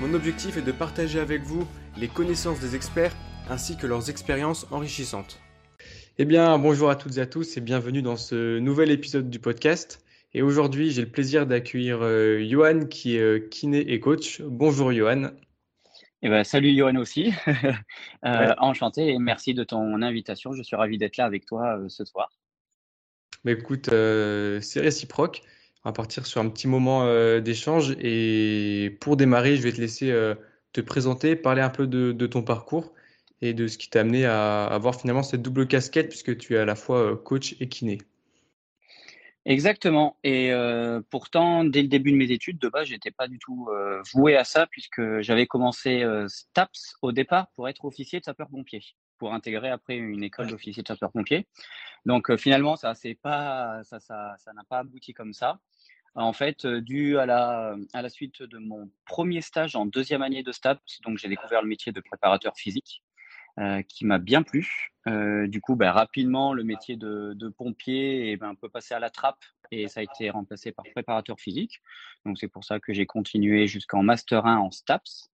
Mon objectif est de partager avec vous les connaissances des experts ainsi que leurs expériences enrichissantes. Eh bien, bonjour à toutes et à tous et bienvenue dans ce nouvel épisode du podcast. Et aujourd'hui, j'ai le plaisir d'accueillir euh, Johan qui est euh, kiné et coach. Bonjour Johan. Eh ben, salut Johan aussi. euh, Enchanté et merci de ton invitation. Je suis ravi d'être là avec toi euh, ce soir. Mais écoute, euh, c'est réciproque. On va partir sur un petit moment euh, d'échange et pour démarrer, je vais te laisser euh, te présenter, parler un peu de, de, ton parcours et de ce qui t'a amené à avoir finalement cette double casquette puisque tu es à la fois euh, coach et kiné. Exactement. Et euh, pourtant, dès le début de mes études, de base, j'étais pas du tout euh, voué à ça puisque j'avais commencé euh, STAPS au départ pour être officier de sapeur-pompier, pour intégrer après une école d'officier de sapeur-pompier. Donc finalement, ça c'est pas ça ça ça n'a pas abouti comme ça. En fait, dû à la à la suite de mon premier stage en deuxième année de STAPS, donc j'ai découvert le métier de préparateur physique. Euh, qui m'a bien plu. Euh, du coup, bah, rapidement, le métier de, de pompier eh ben, peut passer à la trappe et ça a été remplacé par préparateur physique. Donc, c'est pour ça que j'ai continué jusqu'en Master 1 en STAPS.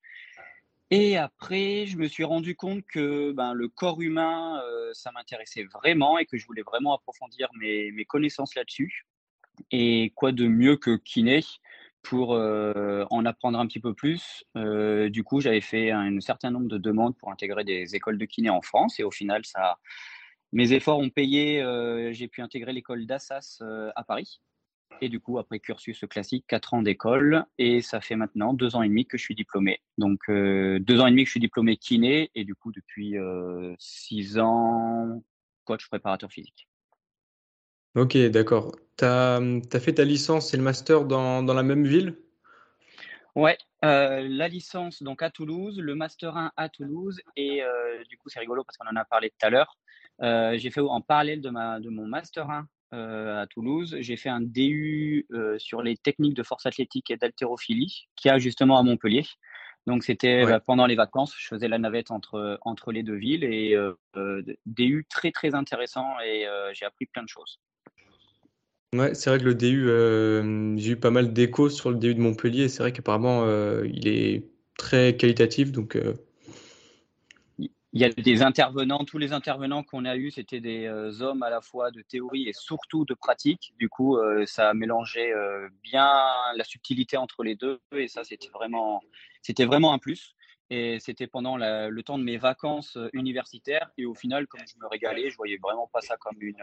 Et après, je me suis rendu compte que ben, le corps humain, euh, ça m'intéressait vraiment et que je voulais vraiment approfondir mes, mes connaissances là-dessus. Et quoi de mieux que kiné pour euh, en apprendre un petit peu plus. Euh, du coup, j'avais fait un, certain nombre de demandes pour intégrer des écoles de kiné en France et au final, ça, mes efforts ont payé. Euh, j'ai pu intégrer l'école d'Assas à Paris. Et du coup, après cursus classique, quatre ans d'école et ça fait maintenant deux ans et demi que je suis diplômé. Donc euh, deux ans et demi que je suis diplômé kiné et du coup depuis euh, six ans coach préparateur physique. Ok, d'accord. Tu as, as, fait ta licence et le master dans, dans la même ville? Ouais, euh, la licence donc à Toulouse, le master 1 à Toulouse et euh, du coup c'est rigolo parce qu'on en a parlé tout à l'heure. Euh, j'ai fait en parallèle de, ma, de mon master 1 euh, à Toulouse, j'ai fait un DU sur les techniques de force athlétique et d'haltérophilie qui a justement à Montpellier. Donc c'était ouais. bah, pendant les vacances, je faisais la navette entre, entre les deux villes et DU très très intéressant et j'ai appris plein de choses. C'est vrai que le DU, euh, j'ai eu pas mal d'échos sur le DU de Montpellier. C'est vrai qu'apparemment, euh, il est très qualitatif. Donc, euh... il y a des intervenants, tous les intervenants qu'on a eus, c'était des hommes à la fois de théorie et surtout de pratique. Du coup, ça a mélangé bien la subtilité entre les deux et ça, c'était vraiment, vraiment un plus. Et c'était pendant le temps de mes vacances universitaires. Et au final, comme je me régalais, je voyais vraiment pas ça comme une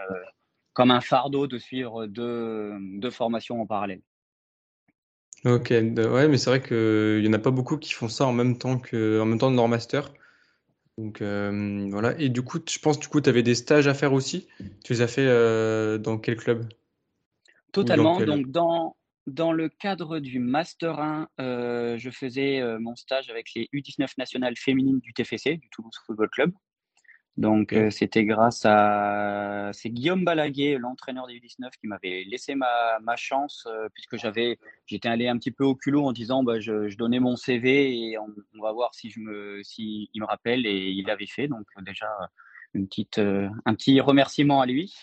comme un fardeau de suivre deux, deux formations en parallèle. Ok, ouais, mais c'est vrai qu'il n'y en a pas beaucoup qui font ça en même temps que en même temps de leur master. Donc euh, voilà. Et du coup, je pense du coup, tu avais des stages à faire aussi? Tu les as fait euh, dans quel club? Totalement. Dans quel... Donc dans dans le cadre du Master 1, euh, je faisais mon stage avec les U19 nationales féminines du TFC, du Toulouse Football Club. Donc, euh, c'était grâce à c'est Guillaume Balaguer, l'entraîneur des U19, qui m'avait laissé ma, ma chance, euh, puisque j'avais j'étais allé un petit peu au culot en disant bah, je, je donnais mon CV et on, on, va voir si je me si il me rappelle et il l'avait fait. Donc déjà une petite euh, un petit remerciement à lui.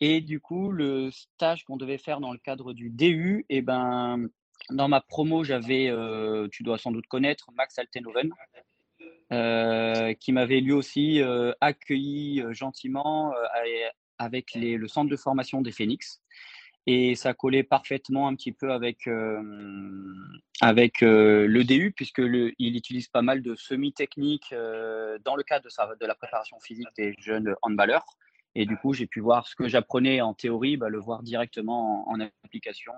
Et du coup, le stage qu'on devait faire dans le cadre du DU, et eh ben dans ma promo, j'avais tu dois sans doute connaître Max Altenhoven. Euh, qui m'avait lui aussi euh, accueilli euh, gentiment avec le centre de formation des Phoenix. Et ça collait parfaitement un petit peu avec, avec le DU, puisque utilise pas mal de semi-techniques dans le cadre de, la préparation physique des jeunes handballeurs. Et du coup, j'ai pu voir ce que j'apprenais en théorie, bah, le voir directement en, application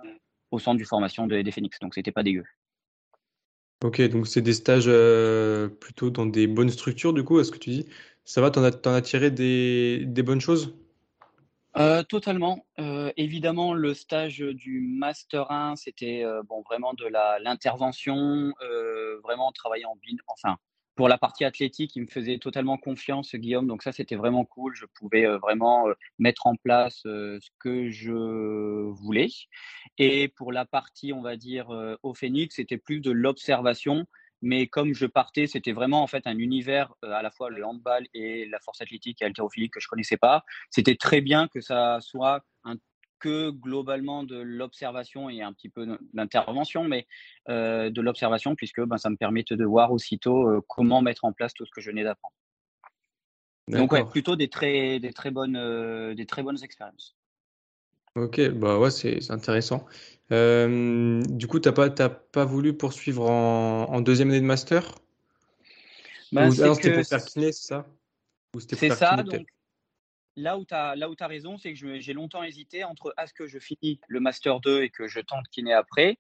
au centre de formation des Phoenix. Donc, c'était pas dégueu. Ok, donc c'est des stages euh, plutôt dans des bonnes structures, du coup, est-ce que tu dis? Ça va, t'en as, tiré des, bonnes choses? totalement. évidemment, le stage du master 1, c'était bon vraiment de la l'intervention, vraiment travailler en bin, enfin pour la partie athlétique, il me faisait totalement confiance, Guillaume. Donc ça, c'était vraiment cool. Je pouvais vraiment mettre en place ce que je voulais. Et pour la partie, on va dire, au Phoenix, c'était plus de l'observation. Mais comme je partais, c'était vraiment en fait un univers à la fois le handball et la force athlétique et haltérophilie que je connaissais pas. C'était très bien que ça soit que globalement de l'observation et un petit peu d'intervention, mais euh, de l'observation, puisque ben, ça me permet de voir aussitôt euh, comment mettre en place tout ce que je venais d'apprendre. Donc, ouais, plutôt des très, des très, bonnes, euh, des très bonnes expériences. Ok, bah ouais, c'est intéressant. du coup, tu n'as pas, pas voulu poursuivre en, deuxième année de master? Ben, c'était pour faire kiné, c'est ça? C'est ça, donc là où tu as, raison, c'est que j'ai longtemps hésité entre est-ce que je finis le Master 2 et que je tente kiné après.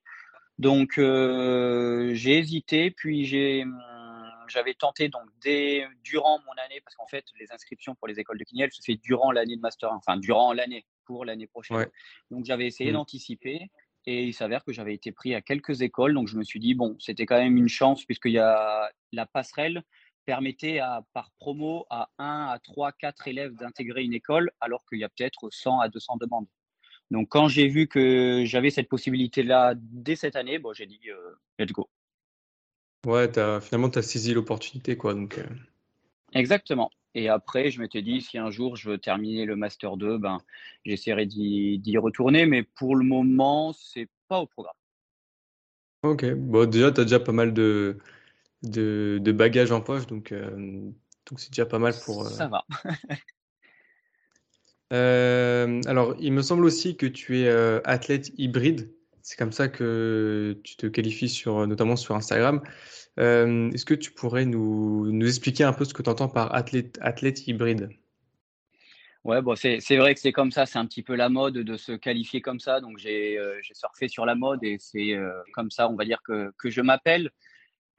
Donc, euh, j'ai hésité, puis hum, j'avais tenté donc dès, durant mon année, parce qu'en fait, les inscriptions pour les écoles de kiné, elles se fait durant l'année de Master 1, enfin, durant l'année, pour l'année prochaine. Donc, j'avais essayé mmh. d'anticiper. Et il s'avère que j'avais été pris à quelques écoles, donc je me suis dit, bon, c'était quand même une chance, puisqu'il y a la passerelle permettait à, par promo à 1 à 3, 4 élèves d'intégrer une école, alors qu'il y a peut-être 100 à 200 demandes. Donc, quand j'ai vu que j'avais cette possibilité-là dès cette année, bon, j'ai dit euh, let's go. Ouais, as, finalement, tu as saisi l'opportunité. quoi. Donc, euh. Exactement. Et après, je m'étais dit, si un jour je veux terminer le Master 2, ben, j'essaierai d'y retourner. Mais pour le moment, c'est pas au programme. Ok. Bon, déjà, tu as déjà pas mal de, de, de bagages en poche, donc euh, donc c'est déjà pas mal pour. Euh, Ça va. Euh, alors, il me semble aussi que tu es athlète hybride. C'est comme ça que tu te qualifies sur, notamment sur Instagram. Est-ce que tu pourrais nous, nous, expliquer un peu ce que tu entends par athlète, athlète hybride? Ouais, bon, c'est vrai que c'est comme ça, c'est un petit peu la mode de se qualifier comme ça. Donc, j'ai surfé sur la mode et c'est comme ça, on va dire, que, que je m'appelle.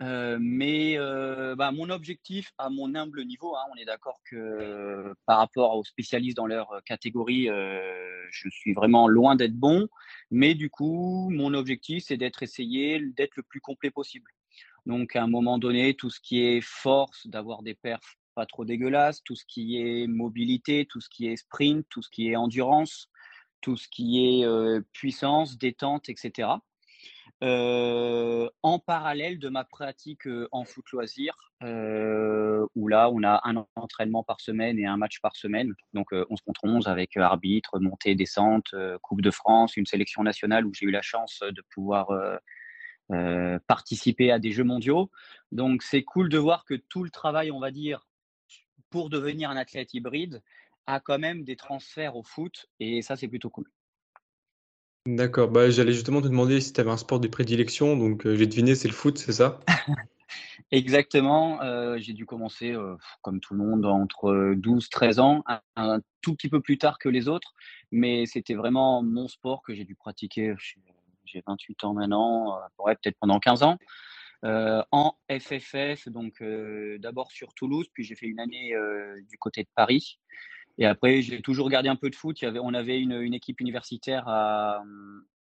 Euh, mais euh, bah, mon objectif, à mon humble niveau, hein, on est d'accord que par rapport aux spécialistes dans leur catégorie, euh, je suis vraiment loin d'être bon. Mais du coup, mon objectif, c'est d'être essayé, d'être le plus complet possible. Donc, à un moment donné, tout ce qui est force, d'avoir des perfs pas trop dégueulasses, tout ce qui est mobilité, tout ce qui est sprint, tout ce qui est endurance, tout ce qui est puissance, détente, etc. Euh, en parallèle de ma pratique euh, en foot loisir, euh, où là, on a un entraînement par semaine et un match par semaine. Donc, 11 contre 11 avec arbitre, montée, descente, Coupe de France, une sélection nationale où j'ai eu la chance de pouvoir participer à des Jeux mondiaux. Donc, c'est cool de voir que tout le travail, on va dire, pour devenir un athlète hybride, a quand même des transferts au foot. Et ça, c'est plutôt cool. D'accord, bah, j'allais justement te demander si tu avais un sport de prédilection, donc euh, j'ai deviné, c'est le foot, c'est ça? Exactement, euh, j'ai dû commencer, euh, comme tout le monde, entre 12-13 ans, un, tout petit peu plus tard que les autres, mais c'était vraiment mon sport que j'ai dû pratiquer, j'ai 28 ans maintenant, peut-être pendant 15 ans, en FFF, donc d'abord sur Toulouse, puis j'ai fait une année du côté de Paris. Et après, j'ai toujours gardé un peu de foot. Il y avait, on avait une, une équipe universitaire à,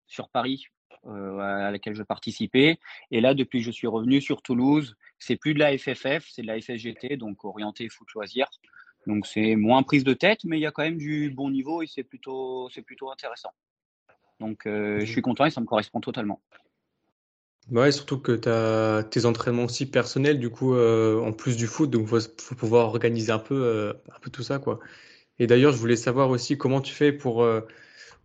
sur Paris euh, à laquelle je participais. Et là, depuis que je suis revenu sur Toulouse, c'est plus de la FFF, c'est de la FSGT, donc orienté foot loisir. Donc c'est moins prise de tête, mais il y a quand même du bon niveau et c'est plutôt, c'est plutôt intéressant. Donc euh, je suis content et ça me correspond totalement. Ouais, surtout que tu as tes entraînements aussi personnels, du coup, euh, en plus du foot, donc il faut, faut, pouvoir organiser un peu, un peu tout ça, quoi. Et d'ailleurs, je voulais savoir aussi comment tu fais pour, euh,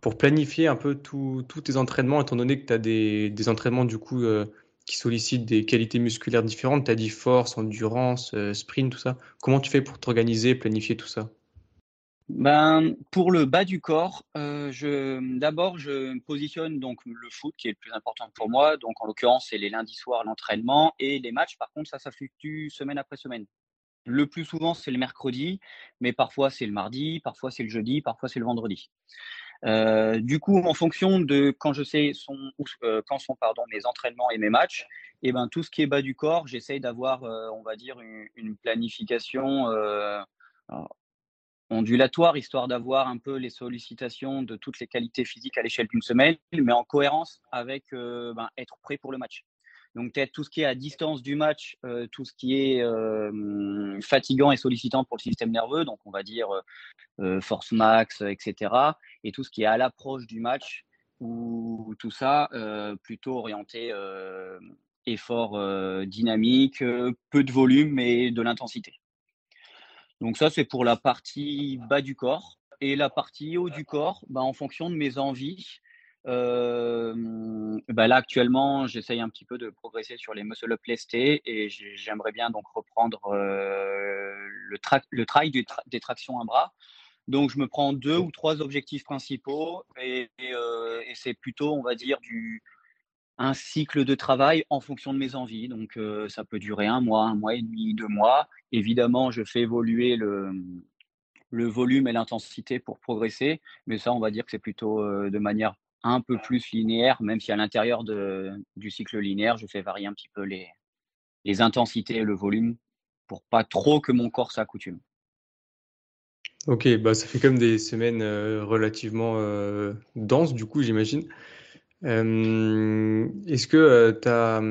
pour planifier un peu tous tes entraînements, étant donné que tu as des, des, entraînements du coup euh, qui sollicitent des qualités musculaires différentes. Tu as dit force, endurance, euh, sprint, tout ça. Comment tu fais pour t'organiser, planifier tout ça? Ben, pour le bas du corps, je, d'abord, je positionne donc le foot qui est le plus important pour moi. Donc, en l'occurrence, c'est les lundis soirs, l'entraînement et les matchs. Par contre, ça, ça fluctue semaine après semaine. Le plus souvent, c'est le mercredi, mais parfois c'est le mardi, parfois c'est le jeudi, parfois c'est le vendredi. Euh, du coup, en fonction de quand je sais euh, quand sont mes entraînements et mes matchs, et eh ben, tout ce qui est bas du corps, j'essaye d'avoir, euh, on va dire, une, planification, on ondulatoire, histoire d'avoir un peu les sollicitations de toutes les qualités physiques à l'échelle d'une semaine, mais en cohérence avec ben, être prêt pour le match. Donc peut-être tout ce qui est à distance du match, euh, tout ce qui est euh, fatigant et sollicitant pour le système nerveux, donc on va dire euh, force max, etc. Et tout ce qui est à l'approche du match, ou tout ça plutôt orienté effort dynamique, peu de volume et de l'intensité. Donc ça c'est pour la partie bas du corps. Et la partie haut du corps, bah, en fonction de mes envies, bah là, actuellement, j'essaye un petit peu de progresser sur les muscle up lestés et j'aimerais bien donc reprendre le, le trail des, tractions à bras. Donc, je me prends deux ou trois objectifs principaux et, c'est plutôt, on va dire, du, un cycle de travail en fonction de mes envies. Donc, ça peut durer un mois, un mois et demi, deux mois. Évidemment, je fais évoluer le, le volume et l'intensité pour progresser, mais ça, on va dire que c'est plutôt de manière un peu plus linéaire, même si à l'intérieur du cycle linéaire, je fais varier un petit peu les, les intensités et le volume pour pas trop que mon corps s'accoutume. Ok, bah ça fait comme des semaines euh, relativement euh, denses, du coup, j'imagine. Euh, est-ce que tu as.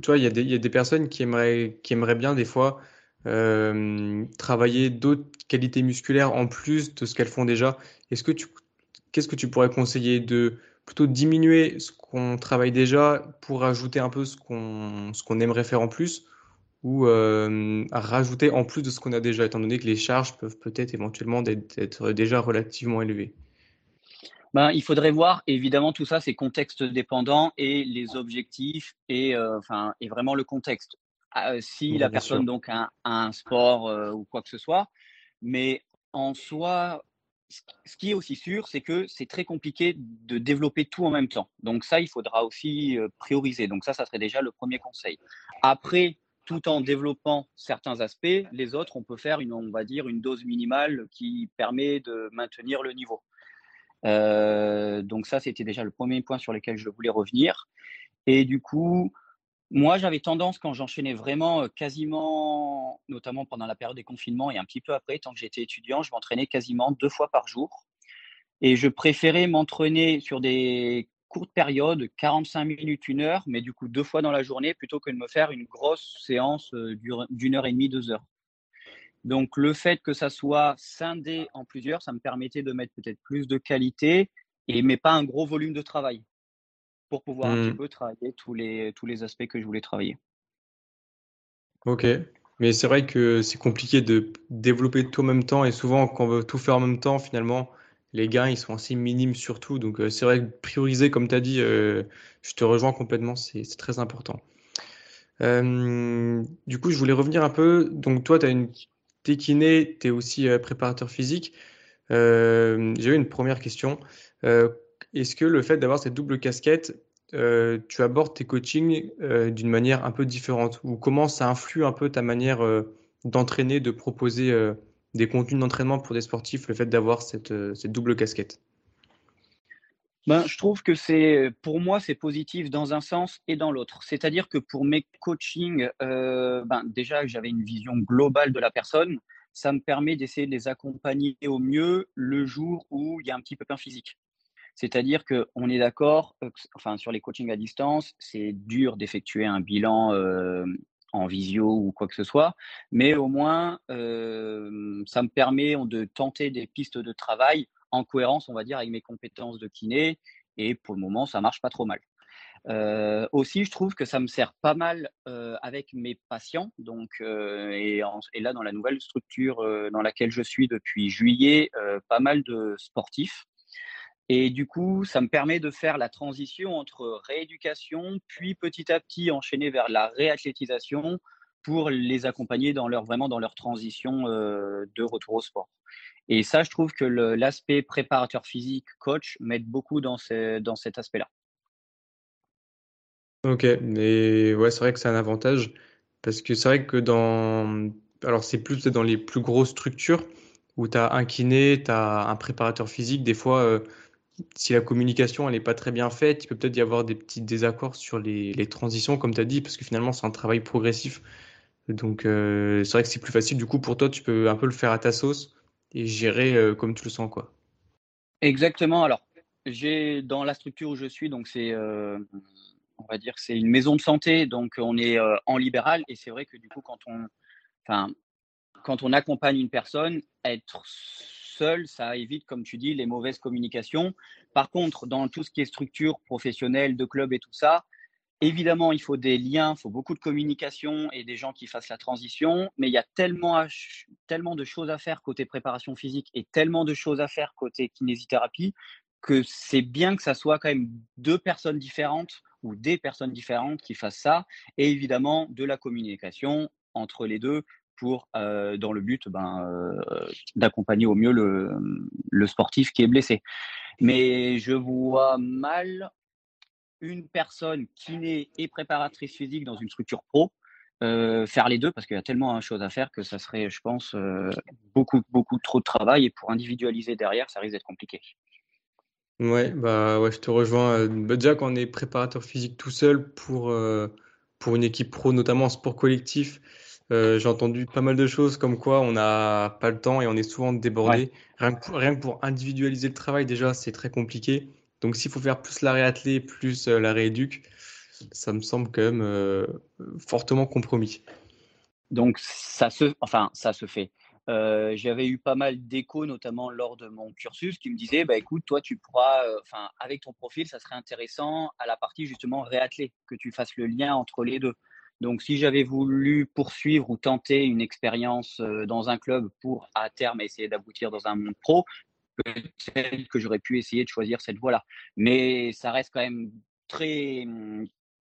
Tu vois, il y, y, a des personnes qui aimeraient, qui aimeraient bien, des fois, travailler d'autres qualités musculaires en plus de ce qu'elles font déjà. Est-ce que tu qu'est-ce que tu pourrais conseiller de plutôt diminuer ce qu'on travaille déjà pour ajouter un peu ce qu'on ce qu'on aimerait faire en plus ou euh, rajouter en plus de ce qu'on a déjà, étant donné que les charges peuvent peut-être éventuellement être déjà relativement élevées? Ben, il faudrait voir, évidemment, tout ça, c'est contexte dépendant et les objectifs et, euh, enfin, et vraiment le contexte. Ah, euh, si la personne donc a, un sport ou quoi que ce soit, mais en soi, ce qui est aussi sûr, c'est que c'est très compliqué de développer tout en même temps. Donc ça, il faudra aussi euh, prioriser. Donc ça, ça serait déjà le premier conseil. Après, tout en développant certains aspects, les autres, on peut faire une, on va dire, une dose minimale qui permet de maintenir le niveau. Euh, donc ça, c'était déjà le premier point sur lequel je voulais revenir. Et du coup, moi, j'avais tendance, quand j'enchaînais vraiment quasiment, notamment pendant la période des confinements et un petit peu après, tant que j'étais étudiant, je m'entraînais quasiment deux fois par jour. Et je préférais m'entraîner sur des courtes périodes, 45 minutes, une heure, mais du coup deux fois dans la journée, plutôt que de me faire une grosse séance d'une heure et demie, deux heures. Donc le fait que ça soit scindé en plusieurs, ça me permettait de mettre peut-être plus de qualité, et mais pas un gros volume de travail pour pouvoir un petit mmh. peu travailler tous les, tous les aspects que je voulais travailler. Ok, mais c'est vrai que c'est compliqué de développer tout en même temps et souvent quand on veut tout faire en même temps, finalement, les gains ils sont assez minimes surtout. Donc c'est vrai que prioriser, comme tu as dit, je te rejoins complètement, c'est très important. du coup, je voulais revenir un peu. Donc toi, tu as une t'es kiné, tu es aussi préparateur physique. J'ai une première question. Est-ce que le fait d'avoir cette double casquette, euh, tu abordes tes coachings euh, d'une manière un peu différente? Ou comment ça influe un peu ta manière euh, d'entraîner, de proposer des contenus d'entraînement pour des sportifs, le fait d'avoir cette, double casquette? Ben, je trouve que c'est, pour moi, c'est positif dans un sens et dans l'autre. C'est-à-dire que pour mes coachings, ben, déjà, j'avais une vision globale de la personne. Ça me permet d'essayer de les accompagner au mieux le jour où il y a un petit peu pépin physique. C'est-à-dire qu'on est d'accord, euh, enfin, sur les coachings à distance, c'est dur d'effectuer un bilan euh, en visio ou quoi que ce soit, mais au moins, euh, ça me permet de tenter des pistes de travail en cohérence, on va dire, avec mes compétences de kiné, et pour le moment, ça marche pas trop mal. aussi, je trouve que ça me sert pas mal avec mes patients. Donc, et, et, là, dans la nouvelle structure dans laquelle je suis depuis juillet, pas mal de sportifs et du coup, ça me permet de faire la transition entre rééducation, puis petit à petit enchaîner vers la réathlétisation pour les accompagner dans leur, vraiment dans leur transition euh, de retour au sport. Et ça, je trouve que l'aspect préparateur physique, coach, m'aide beaucoup dans, dans cet aspect-là. Ok, mais ouais, c'est vrai que c'est un avantage parce que c'est vrai que dans. Alors, c'est plus dans les plus grosses structures où tu as un kiné, tu as un préparateur physique. Des fois, euh, si la communication n'est pas très bien faite, il peut peut-être y avoir des petits désaccords sur les, transitions, comme tu as dit, parce que finalement c'est un travail progressif. Donc euh, c'est vrai que c'est plus facile. Du coup, pour toi, tu peux un peu le faire à ta sauce et gérer comme tu le sens. quoi. Exactement. Alors, j'ai dans la structure où je suis, donc c'est, on va dire, c'est une maison de santé, donc on est en libéral, et c'est vrai que du coup, quand on, quand on accompagne une personne, être seul, ça évite, comme tu dis, les mauvaises communications. Par contre, dans tout ce qui est structure professionnelle, de club et tout ça, évidemment, il faut des liens, il faut beaucoup de communication et des gens qui fassent la transition. Mais il y a tellement, tellement de choses à faire côté préparation physique et tellement de choses à faire côté kinésithérapie que c'est bien que ça soit quand même deux personnes différentes ou des personnes différentes qui fassent ça. Et évidemment, de la communication entre les deux euh, dans le but ben, euh, d'accompagner au mieux le, sportif qui est blessé. Mais je vois mal une personne kiné et préparatrice physique dans une structure pro euh, faire les deux parce qu'il y a tellement de choses à faire que ça serait, je pense, beaucoup, beaucoup trop de travail et pour individualiser derrière, ça risque d'être compliqué. Ouais, bah ouais, je te rejoins. Bah, déjà, quand on est préparateur physique tout seul pour, pour une équipe pro, notamment en sport collectif, euh, j'ai entendu pas mal de choses comme quoi on n'a pas le temps et on est souvent débordé. Rien, que pour, individualiser le travail, déjà, c'est très compliqué. Donc, s'il faut faire plus l'arrêt attelé, plus euh, la rééduque, ça me semble quand même euh, fortement compromis. Donc, ça se, enfin, ça se fait. J'avais eu pas mal d'échos, notamment lors de mon cursus, qui me disaient bah, écoute, toi, tu pourras, enfin, avec ton profil, ça serait intéressant à la partie justement réattelée, que tu fasses le lien entre les deux. Donc, si j'avais voulu poursuivre ou tenter une expérience euh, dans un club pour à terme essayer d'aboutir dans un monde pro, peut-être que j'aurais pu essayer de choisir cette voie-là. Mais ça reste quand même très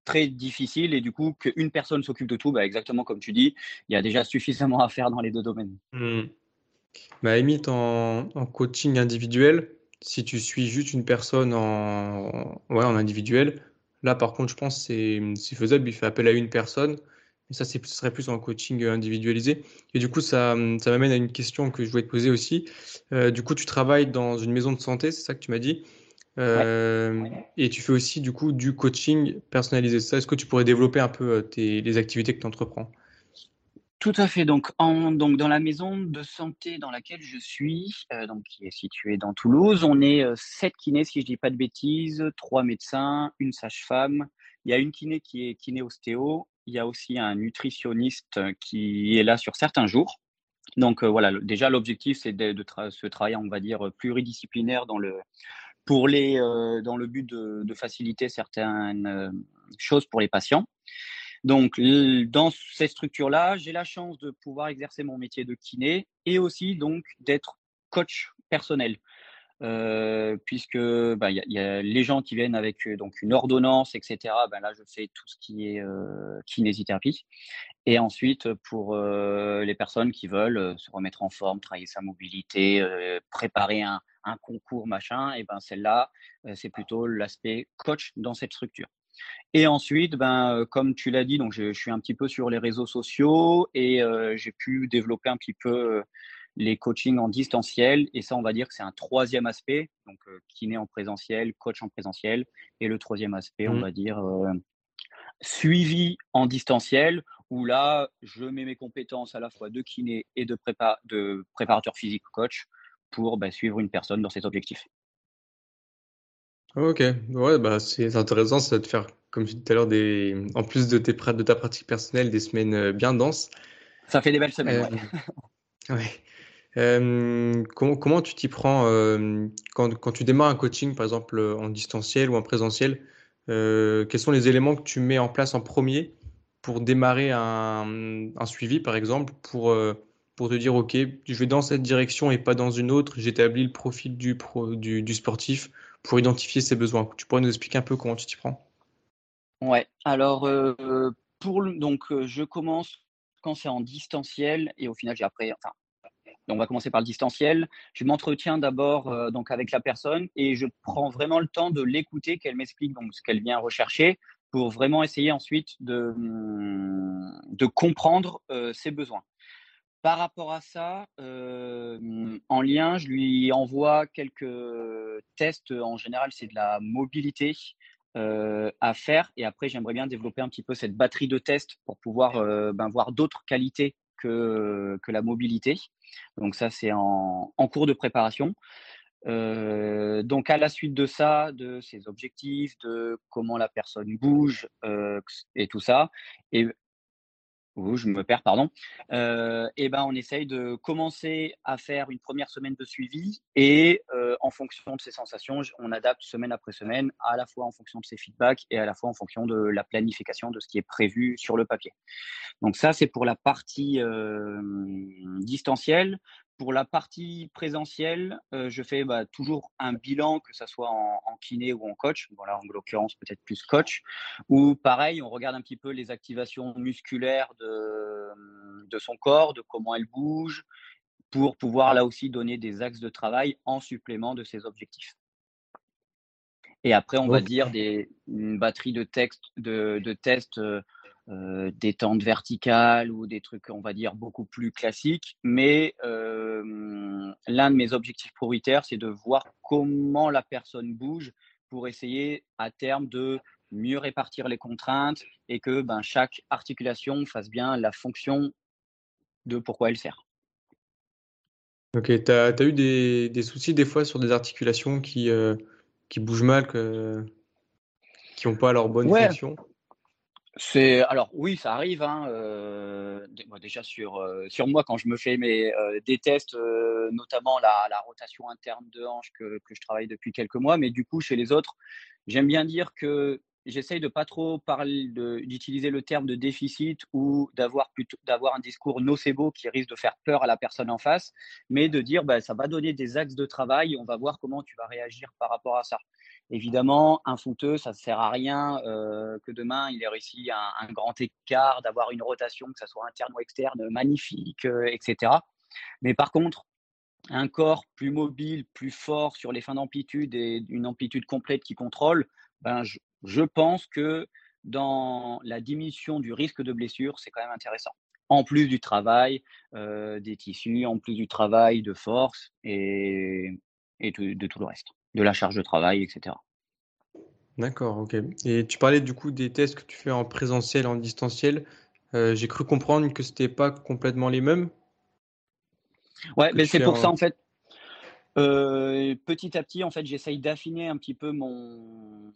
très difficile et du coup qu'une personne s'occupe de tout, bah, exactement comme tu dis, il y a déjà suffisamment à faire dans les deux domaines. Mmh. Bah, en, coaching individuel, si tu suis juste une personne en, en individuel, Là, par contre, je pense que c'est faisable. Il fait appel à une personne. Mais ça, ce serait plus en coaching individualisé. Et du coup, ça, ça m'amène à une question que je voulais te poser aussi. Euh, du coup, tu travailles dans une maison de santé, c'est ça que tu m'as dit? Euh, et tu fais aussi du coup du coaching personnalisé. Ça, est-ce que tu pourrais développer un peu euh, tes, les activités que tu entreprends? Tout à fait. Donc, dans la maison de santé dans laquelle je suis, euh, donc, qui est située dans Toulouse, on est euh, sept kinés, si je ne dis pas de bêtises, trois médecins, une sage-femme. Il y a une kiné qui est kiné ostéo. Il y a aussi un nutritionniste qui est là sur certains jours. Donc, euh, voilà, déjà, l'objectif, c'est de, de travail, on va dire, pluridisciplinaire dans le, pour les, dans le but de faciliter certaines choses pour les patients. Donc, dans ces structures-là, j'ai la chance de pouvoir exercer mon métier de kiné et aussi donc d'être coach personnel. Euh, puisque bah, y, a les gens qui viennent avec euh, donc une ordonnance, etc. Ben là, je fais tout ce qui est euh, kinésithérapie. Et ensuite, pour les personnes qui veulent se remettre en forme, travailler sa mobilité, préparer un, un, concours, machin, et ben celle-là, c'est plutôt l'aspect coach dans cette structure. Et ensuite, ben, euh, comme tu l'as dit, donc je, suis un petit peu sur les réseaux sociaux et euh, j'ai pu développer un petit peu euh, les coachings en distanciel. Et ça, on va dire que c'est un troisième aspect, donc kiné en présentiel, coach en présentiel. Et le troisième aspect, on mmh. va dire suivi en distanciel, où là, je mets mes compétences à la fois de kiné et de, prépa de préparateur physique coach pour ben, suivre une personne dans ses objectifs. Ok, ouais, bah c'est intéressant, ça de faire, comme je disais tout à l'heure, des, en plus de, tes, de ta pratique personnelle, des semaines euh, bien denses. Ça fait des belles semaines, euh, ouais. Euh, comment, comment, tu t'y prends quand, quand, tu démarres un coaching, par exemple en distanciel ou en présentiel Quels sont les éléments que tu mets en place en premier pour démarrer un, un suivi, par exemple, pour, pour te dire, OK, je vais dans cette direction et pas dans une autre, j'établis le profil du, pro, du, du sportif pour identifier ses besoins. Tu pourrais nous expliquer un peu comment tu t'y prends? Ouais, alors euh, pour donc euh, je commence quand c'est en distanciel et au final j'ai après on va commencer par le distanciel. Je m'entretiens d'abord euh, donc avec la personne et je prends vraiment le temps de l'écouter, qu'elle m'explique donc ce qu'elle vient rechercher pour vraiment essayer ensuite de, de comprendre ses besoins. Par rapport à ça, euh, en lien, je lui envoie quelques tests. En général, c'est de la mobilité euh, à faire. Et après, j'aimerais bien développer un petit peu cette batterie de tests pour pouvoir euh, ben, voir d'autres qualités que, que la mobilité. Donc ça, c'est en, en, cours de préparation. Euh, donc à la suite de ça, de ses objectifs, de comment la personne bouge euh, et tout ça, et je me perds, pardon. Euh, et ben, on essaye de commencer à faire une première semaine de suivi et euh, en fonction de ses sensations, on adapte semaine après semaine, à la fois en fonction de ses feedbacks et à la fois en fonction de la planification de ce qui est prévu sur le papier. Donc ça, c'est pour la partie euh, distancielle. Pour la partie présentielle, euh, je fais bah, toujours un bilan, que ce soit en, kiné ou en coach. En l'occurrence, peut-être plus coach. Ou pareil, on regarde un petit peu les activations musculaires de, de son corps, de comment elle bouge, pour pouvoir là aussi donner des axes de travail en supplément de ses objectifs. Et après, on va dire des, une batterie de, textes, de, de tests euh, des tentes verticales ou des trucs, on va dire, beaucoup plus classiques. Mais euh, l'un de mes objectifs prioritaires, c'est de voir comment la personne bouge pour essayer à terme de mieux répartir les contraintes et que ben, chaque articulation fasse bien la fonction de pourquoi elle sert. Ok, tu as, eu des, soucis des fois sur des articulations qui, euh, qui bougent mal, qui n'ont pas leur bonne fonction? C'est alors oui, ça arrive. Hein, euh, déjà sur euh, sur moi quand je me fais mes euh, des tests, notamment la, la, rotation interne de hanche que, que je travaille depuis quelques mois, mais du coup chez les autres, j'aime bien dire que j'essaye de pas trop parler d'utiliser le terme de déficit ou d'avoir plutôt d'avoir un discours nocebo qui risque de faire peur à la personne en face, mais de dire bah, ça va donner des axes de travail, on va voir comment tu vas réagir par rapport à ça. Évidemment, un fouteux, ça ne sert à rien euh, que demain il ait réussi un, un grand écart, d'avoir une rotation, que ça soit interne ou externe, magnifique, euh, etc. Mais par contre, un corps plus mobile, plus fort sur les fins d'amplitude et une amplitude complète qui contrôle, ben, je, je pense que dans la diminution du risque de blessure, c'est quand même intéressant. En plus du travail euh, des tissus, en plus du travail de force et, et de, tout le reste, de la charge de travail, etc. D'accord, ok. Et tu parlais du coup des tests que tu fais en présentiel, en distanciel. Euh, j'ai cru comprendre que ce n'était pas complètement les mêmes. Ouais, mais c'est pour ça en fait. Euh, petit à petit, en fait, j'essaye d'affiner un petit peu mon,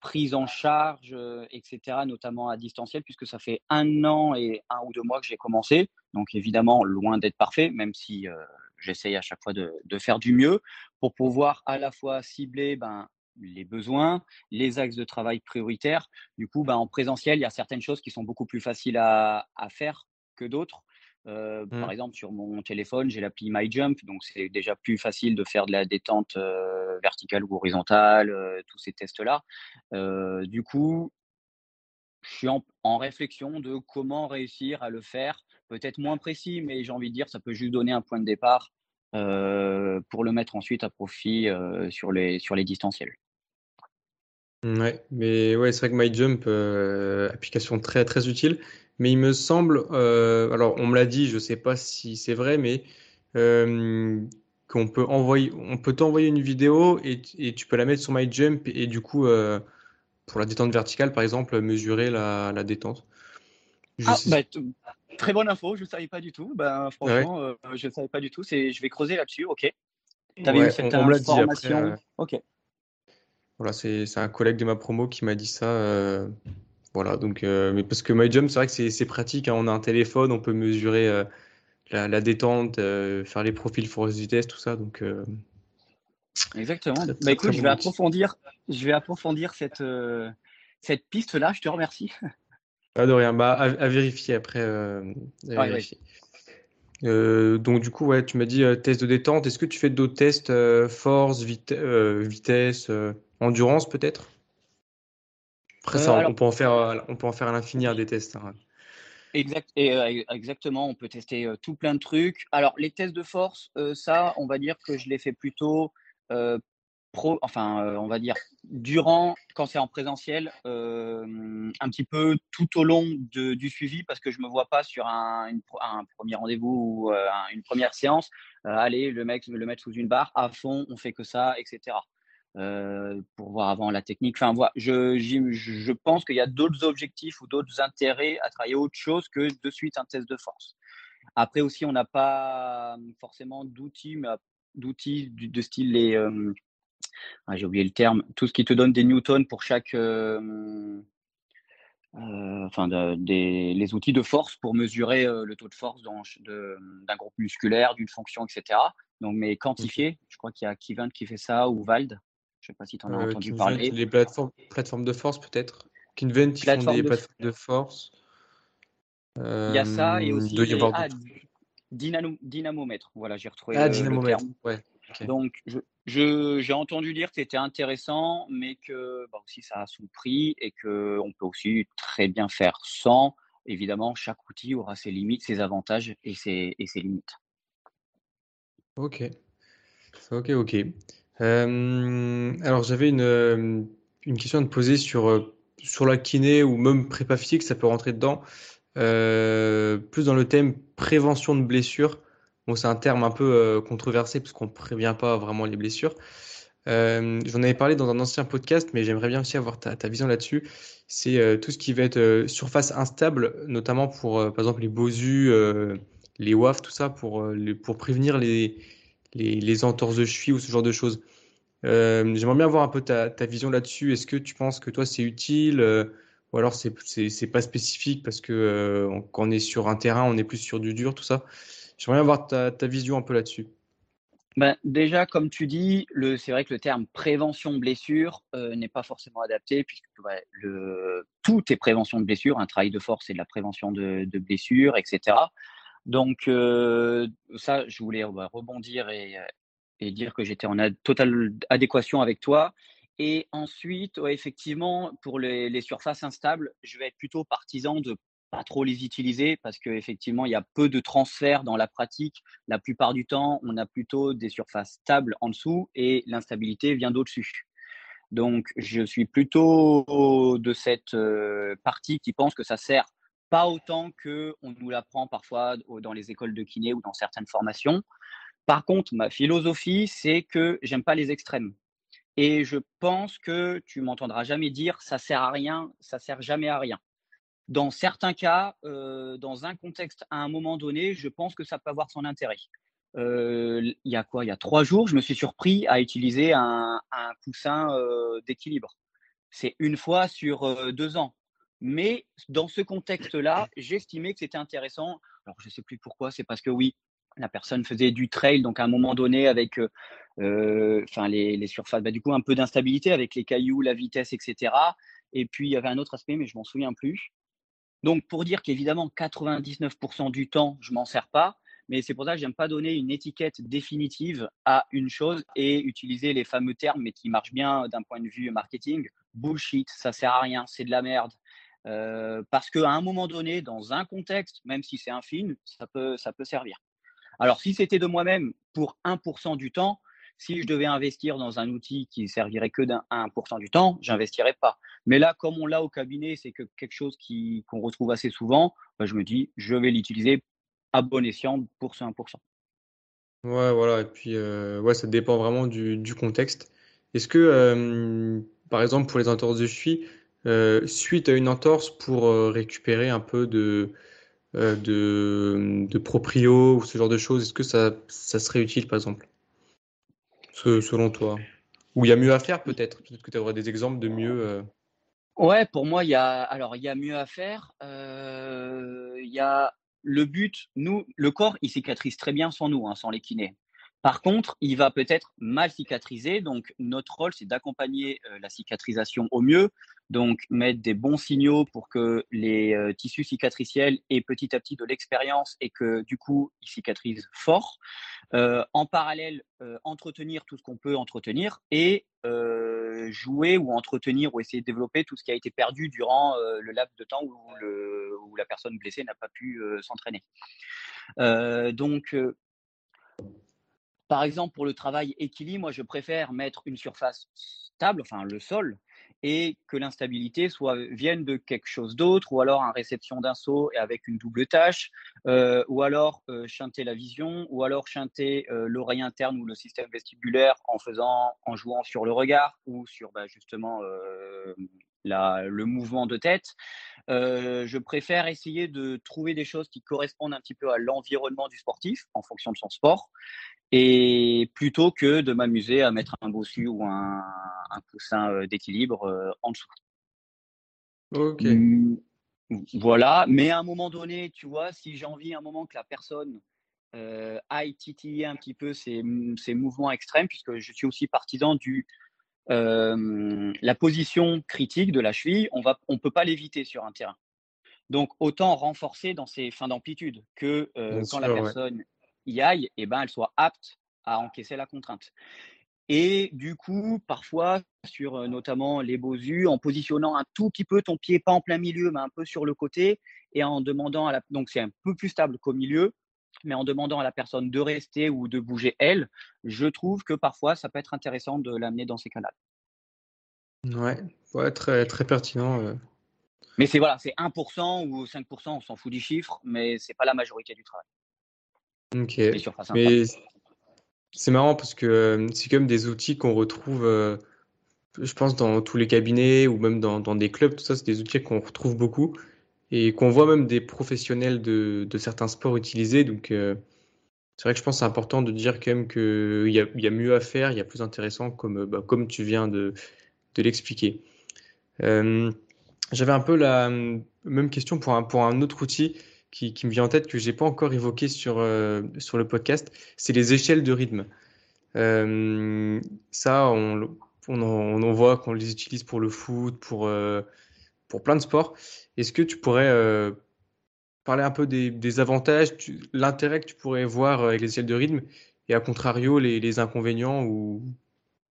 prise en charge, euh, etc., notamment à distanciel, puisque ça fait un an et un ou deux mois que j'ai commencé. Donc évidemment, loin d'être parfait, même si euh, j'essaye à chaque fois de, faire du mieux pour pouvoir à la fois cibler ben, les besoins, les axes de travail prioritaires. Du coup, ben, en présentiel, il y a certaines choses qui sont beaucoup plus faciles à faire que d'autres. Euh, par mmh. exemple, sur mon téléphone, j'ai l'appli MyJump, donc c'est déjà plus facile de faire de la détente euh, verticale ou horizontale, euh, tous ces tests-là. du coup, je suis en, réflexion de comment réussir à le faire, peut-être moins précis, mais j'ai envie de dire, ça peut juste donner un point de départ pour le mettre ensuite à profit sur, les, sur les distanciels. Ouais, mais ouais, c'est vrai que MyJump, application très très utile. Mais il me semble, euh, alors on me l'a dit, je ne sais pas si c'est vrai, mais euh, qu'on peut envoyer, on peut t'envoyer une vidéo et, tu peux la mettre sur MyJump et, du coup, euh, pour la détente verticale, par exemple, mesurer la, détente. ah, bah, très bonne info, je ne savais pas du tout. Ben, franchement, je ne savais pas du tout. Je vais creuser là-dessus, ok. Tu avais cette on, information. ok. Voilà, c'est un collègue de ma promo qui m'a dit ça. Voilà, donc, euh, mais parce que MyJump, c'est vrai que c'est pratique. Hein. on a un téléphone, on peut mesurer euh, la, détente, euh, faire les profils force vitesse, tout ça. Donc, Exactement. bah, écoute, je vais, approfondir, je vais approfondir cette, cette piste-là. Je te remercie. Pas de rien. Bah, à, vérifier après. donc du coup, ouais, tu m'as dit test de détente. Est-ce que tu fais d'autres tests, force, vitesse, endurance peut-être? Après, ça, euh, on, peut en faire, euh, on peut en faire à l'infini des tests. Hein. Exact, et, euh, exactement, on peut tester tout plein de trucs. Alors, les tests de force, ça, on va dire que je les fais plutôt pro, enfin, on va dire durant, quand c'est en présentiel, un petit peu tout au long du suivi, parce que je me vois pas sur un, un premier rendez-vous ou une première séance, aller le mec le mettre sous une barre à fond, on fait que ça, etc. pour voir avant la technique. Enfin, voilà, je, je pense qu'il y a d'autres objectifs ou d'autres intérêts à travailler autre chose que de suite un test de force. Après aussi, on n'a pas forcément d'outils, mais d'outils de style les. Ah, j'ai oublié le terme. Tout ce qui te donne des newtons pour chaque. enfin, des, les outils de force pour mesurer le taux de force d'un groupe musculaire, d'une fonction, etc. Donc, mais quantifié. Je crois qu'il y a Kivant qui fait ça ou Vald. Je ne sais pas si tu en as entendu parler. Les plateformes, plateformes de force, peut-être. Kinvent, qui font des plateformes de force. Il y a ça et aussi les... ah, dynamomètre. Voilà, j'ai retrouvé ah, dynamomètre. Ouais. Donc, je, j'ai entendu dire que c'était intéressant, mais que bah, aussi ça a son prix et qu'on peut aussi très bien faire sans. Évidemment, chaque outil aura ses limites, ses avantages et ses, et ses limites. Ok. Ok, ok. Euh, alors, j'avais une, une question à te poser sur, euh, sur la kiné ou même prépa physique, ça peut rentrer dedans. Euh, plus dans le thème prévention de blessures. Bon, c'est un terme un peu euh, controversé parce qu'on ne prévient pas vraiment les blessures. Euh, j'en avais parlé dans un ancien podcast, mais j'aimerais bien aussi avoir ta, vision là-dessus. C'est tout ce qui va être surface instable, notamment pour, par exemple, les bosus, les WAF, tout ça, pour, pour prévenir les, les, entorses de cheville ou ce genre de choses. j'aimerais bien avoir un peu ta, vision là-dessus. Est-ce que tu penses que toi, c'est utile ou alors c'est pas spécifique parce que euh, quand on est sur un terrain, on est plus sur du dur, tout ça. J'aimerais avoir ta, vision un peu là-dessus. Ben, déjà, comme tu dis, c'est vrai que le terme prévention blessure euh, n'est pas forcément adapté puisque tout est prévention de blessure. Un travail de force, c'est de la prévention de, de blessures, etc. Donc, ça, je voulais rebondir et, dire que j'étais en totale adéquation avec toi. Et ensuite, effectivement, pour les, surfaces instables, je vais être plutôt partisan de pas trop les utiliser parce qu'effectivement, il y a peu de transferts dans la pratique. La plupart du temps, on a plutôt des surfaces stables en dessous et l'instabilité vient d'au-dessus. Donc, je suis plutôt de cette partie qui pense que ça sert pas autant que on nous l'apprend parfois dans les écoles de kiné ou dans certaines formations. Par contre, ma philosophie, c'est que j'aime pas les extrêmes. Et je pense que tu m'entendras jamais dire ça sert à rien, ça sert jamais à rien. Dans certains cas, euh, dans un contexte à un moment donné, je pense que ça peut avoir son intérêt. Euh, il y a quoi? Il y a trois jours, je me suis surpris à utiliser un, coussin euh, d'équilibre. C'est une fois sur deux ans. Mais dans ce contexte-là, j'estimais que c'était intéressant. Alors, je ne sais plus pourquoi, c'est parce que oui, la personne faisait du trail, donc à un moment donné, avec euh, enfin les, surfaces, bah, du coup un peu d'instabilité avec les cailloux, la vitesse, etc. Et puis il y avait un autre aspect, mais je m'en souviens plus. Donc pour dire qu'évidemment 99% du temps je m'en sers pas, mais c'est pour ça que j'aime pas donner une étiquette définitive à une chose et utiliser les fameux termes, mais qui marchent bien d'un point de vue marketing. Bullshit, ça sert à rien, c'est de la merde. Euh, parce qu'à un moment donné, dans un contexte, même si c'est un film, ça peut, ça peut servir. Alors, si c'était de moi-même pour 1% du temps, si je devais investir dans un outil qui servirait que d'un 1% du temps, j'investirais pas. Mais là, comme on l'a au cabinet, c'est que quelque chose qu'on retrouve assez souvent, bah, je me dis, je vais l'utiliser à bon escient pour ce 1%. Ouais, voilà. Et puis, euh, ouais, ça dépend vraiment du, contexte. Est-ce que, euh, par exemple, pour les entorses de cheville, euh, suite à une entorse pour récupérer un peu de, de, de proprio ou ce genre de choses, est-ce que ça, ça serait utile, par exemple? Selon toi Ou il y a mieux à faire peut-être Peut-être que tu aurais des exemples de mieux. Euh. Ouais, pour moi, il y a y a mieux à faire. Euh, il y a le but. Nous, le corps, il cicatrise très bien sans nous, hein, sans les kinés. Par contre, il va peut-être mal cicatriser. Donc, notre rôle, c'est d'accompagner euh, la cicatrisation au mieux. Donc, mettre des bons signaux pour que les tissus cicatriciels aient petit à petit de l'expérience et que du coup, ils cicatrisent fort. Euh, en parallèle, euh, entretenir tout ce qu'on peut entretenir et euh, jouer ou entretenir ou essayer de développer tout ce qui a été perdu durant le laps de temps où, où la personne blessée n'a pas pu s'entraîner. donc, par exemple, pour le travail équilibre, moi, je préfère mettre une surface stable, enfin le sol, et que l'instabilité soit vienne de quelque chose d'autre, ou alors en réception d'un saut et avec une double tâche, euh, ou alors euh, chanter la vision, ou alors chanter euh, l'oreille interne ou le système vestibulaire en faisant, en jouant sur le regard ou sur bah, justement la, le mouvement de tête. Je préfère essayer de trouver des choses qui correspondent un petit peu à l'environnement du sportif en fonction de son sport et plutôt que de m'amuser à mettre un bossu ou un, un coussin euh, d'équilibre euh, en dessous. Ok. Mmh, voilà, mais à un moment donné, tu vois, si j'ai envie à un moment que la personne euh, aille titiller un petit peu ses, mouvements extrêmes, puisque je suis aussi partisan du euh, la position critique de la cheville, on va, on peut pas l'éviter sur un terrain. Donc autant renforcer dans ses fins d'amplitude que euh, quand sûr, la personne ouais y aille, et ben, elle soit apte à encaisser la contrainte. Et du coup, parfois, sur notamment les beaux yeux, en positionnant un tout petit peu ton pied, pas en plein milieu, mais un peu sur le côté, et en demandant à la. Donc, c'est un peu plus stable qu'au milieu, mais en demandant à la personne de rester ou de bouger elle, je trouve que parfois, ça peut être intéressant de l'amener dans ces canaux. Ouais, ouais très, très pertinent. Euh. Mais c'est voilà, c'est 1% ou 5%, on s'en fout du chiffre, mais c'est pas la majorité du travail. Ok. Mais c'est marrant parce que c'est comme des outils qu'on retrouve, euh, je pense, dans tous les cabinets ou même dans, dans des clubs. Tout ça, c'est des outils qu'on retrouve beaucoup et qu'on voit même des professionnels de, certains sports utiliser. Donc, euh, c'est vrai que je pense que c'est important de dire quand même qu'il y a, mieux à faire, il y a plus intéressant, comme, bah, comme tu viens de, l'expliquer. Euh, J'avais un peu la même question pour un, pour un autre outil qui, me vient en tête que j'ai pas encore évoqué sur, euh, sur le podcast, c'est les échelles de rythme. Ça, on, on, en, on, voit qu'on les utilise pour le foot, pour, pour plein de sports. Est-ce que tu pourrais parler un peu des, des avantages, l'intérêt que tu pourrais voir avec les échelles de rythme et à contrario les, les inconvénients ou,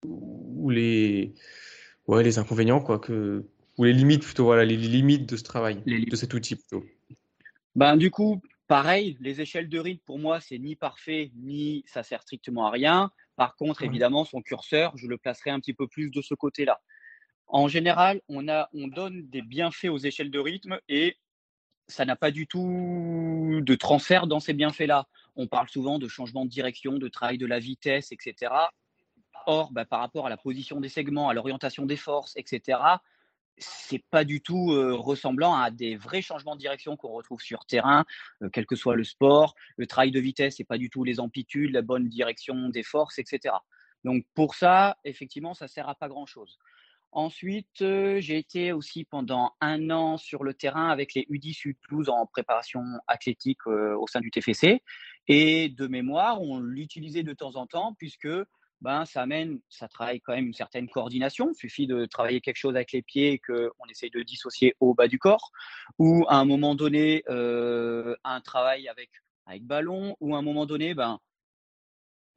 ou les, ouais, les inconvénients quoi, que, ou les limites plutôt, voilà, les limites de ce travail, de cet outil plutôt? Ben, du coup, pareil, les échelles de rythme, pour moi, c'est ni parfait, ni ça sert strictement à rien. Par contre, évidemment, son curseur, je le placerai un petit peu plus de ce côté-là. En général, on, donne des bienfaits aux échelles de rythme et ça n'a pas du tout de transfert dans ces bienfaits-là. On parle souvent de changement de direction, de travail de la vitesse, etc. Or, bah, par rapport à la position des segments, à l'orientation des forces, etc., c'est pas du tout ressemblant à des vrais changements de direction qu'on retrouve sur terrain, quel que soit le sport. Le travail de vitesse, c'est pas du tout les amplitudes, la bonne direction des forces, etc. Donc pour ça, effectivement, ça sert à pas grand chose. Ensuite, j'ai été aussi pendant un an sur le terrain avec les U10 U12 en préparation athlétique au sein du TFC. Et de mémoire, on l'utilisait de temps en temps puisque ben, ça amène, ça travaille quand même une certaine coordination. Il suffit de travailler quelque chose avec les pieds et qu'on essaye de dissocier au bas du corps, ou à un moment donné, euh, un travail avec, avec ballon, ou à un moment donné, ben,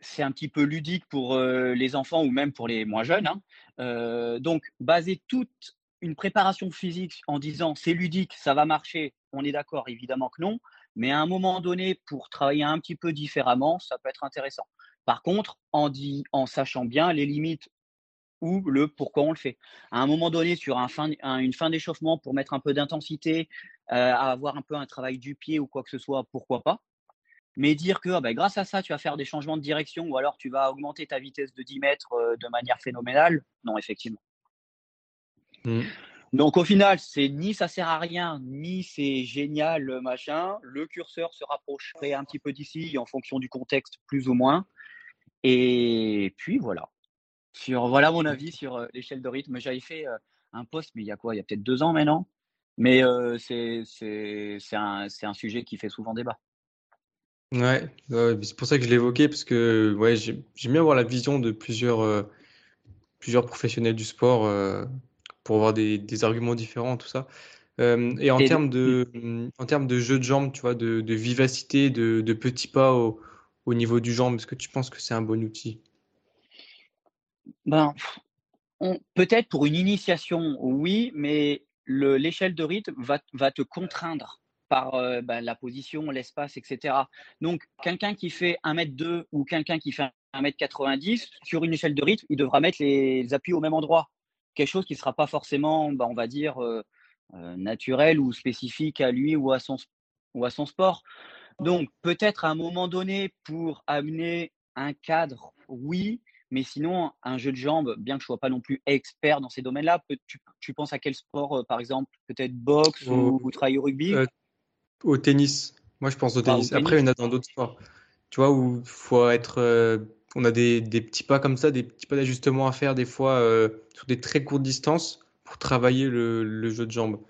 c'est un petit peu ludique pour euh, les enfants ou même pour les moins jeunes. Hein. Euh, donc, baser toute une préparation physique en disant c'est ludique, ça va marcher, on est d'accord, évidemment que non. Mais à un moment donné, pour travailler un petit peu différemment, ça peut être intéressant. Par contre, en, dit, en sachant bien les limites ou le pourquoi on le fait. À un moment donné, sur une fin d'échauffement, pour mettre un peu d'intensité, euh, avoir un peu un travail du pied ou quoi que ce soit, pourquoi pas. Mais dire que ah ben, grâce à ça, tu vas faire des changements de direction ou alors tu vas augmenter ta vitesse de 10 mètres euh, de manière phénoménale, non, effectivement. Mmh. Donc au final, c'est ni ça sert à rien, ni c'est génial, machin. Le curseur se rapprocherait un petit peu d'ici en fonction du contexte, plus ou moins. Et puis voilà. Sur, voilà mon avis sur l'échelle de rythme. J'avais fait un post, mais il y a quoi? Il y a peut-être deux ans maintenant. Mais c'est un, un sujet qui fait souvent débat. Ouais, c'est pour ça que je l'évoquais, parce que ouais, j'aime bien avoir la vision de plusieurs, plusieurs professionnels du sport pour avoir des, des, arguments différents, tout ça. et en termes de, en termes de jeu de jambes, tu vois, de, de vivacité, de, de petits pas au, au niveau du genre Est-ce que tu penses que c'est un bon outil? Ben, Peut-être pour une initiation, oui, mais l'échelle de rythme va, va, te contraindre par euh, ben, la position, l'espace, etc. Donc, quelqu'un qui fait 1m2 ou quelqu'un qui fait 1m90, sur une échelle de rythme, il devra mettre les appuis au même endroit. quelque chose qui ne sera pas forcément, bah, on va dire, naturel ou spécifique à lui ou à son, ou à son sport. Donc, peut-être à un moment donné, pour amener un cadre, oui, mais sinon, un jeu de jambes, bien que je ne sois pas non plus expert dans ces domaines-là, tu, penses à quel sport, par exemple? Peut-être boxe ou, ou au rugby? Au tennis. Moi, je pense au tennis. Après, il y en a dans d'autres sports. Tu vois, où il faut être. on a des, petits pas comme ça, des petits pas d'ajustement à faire, des fois, sur des très courtes distances pour travailler le, jeu de jambes.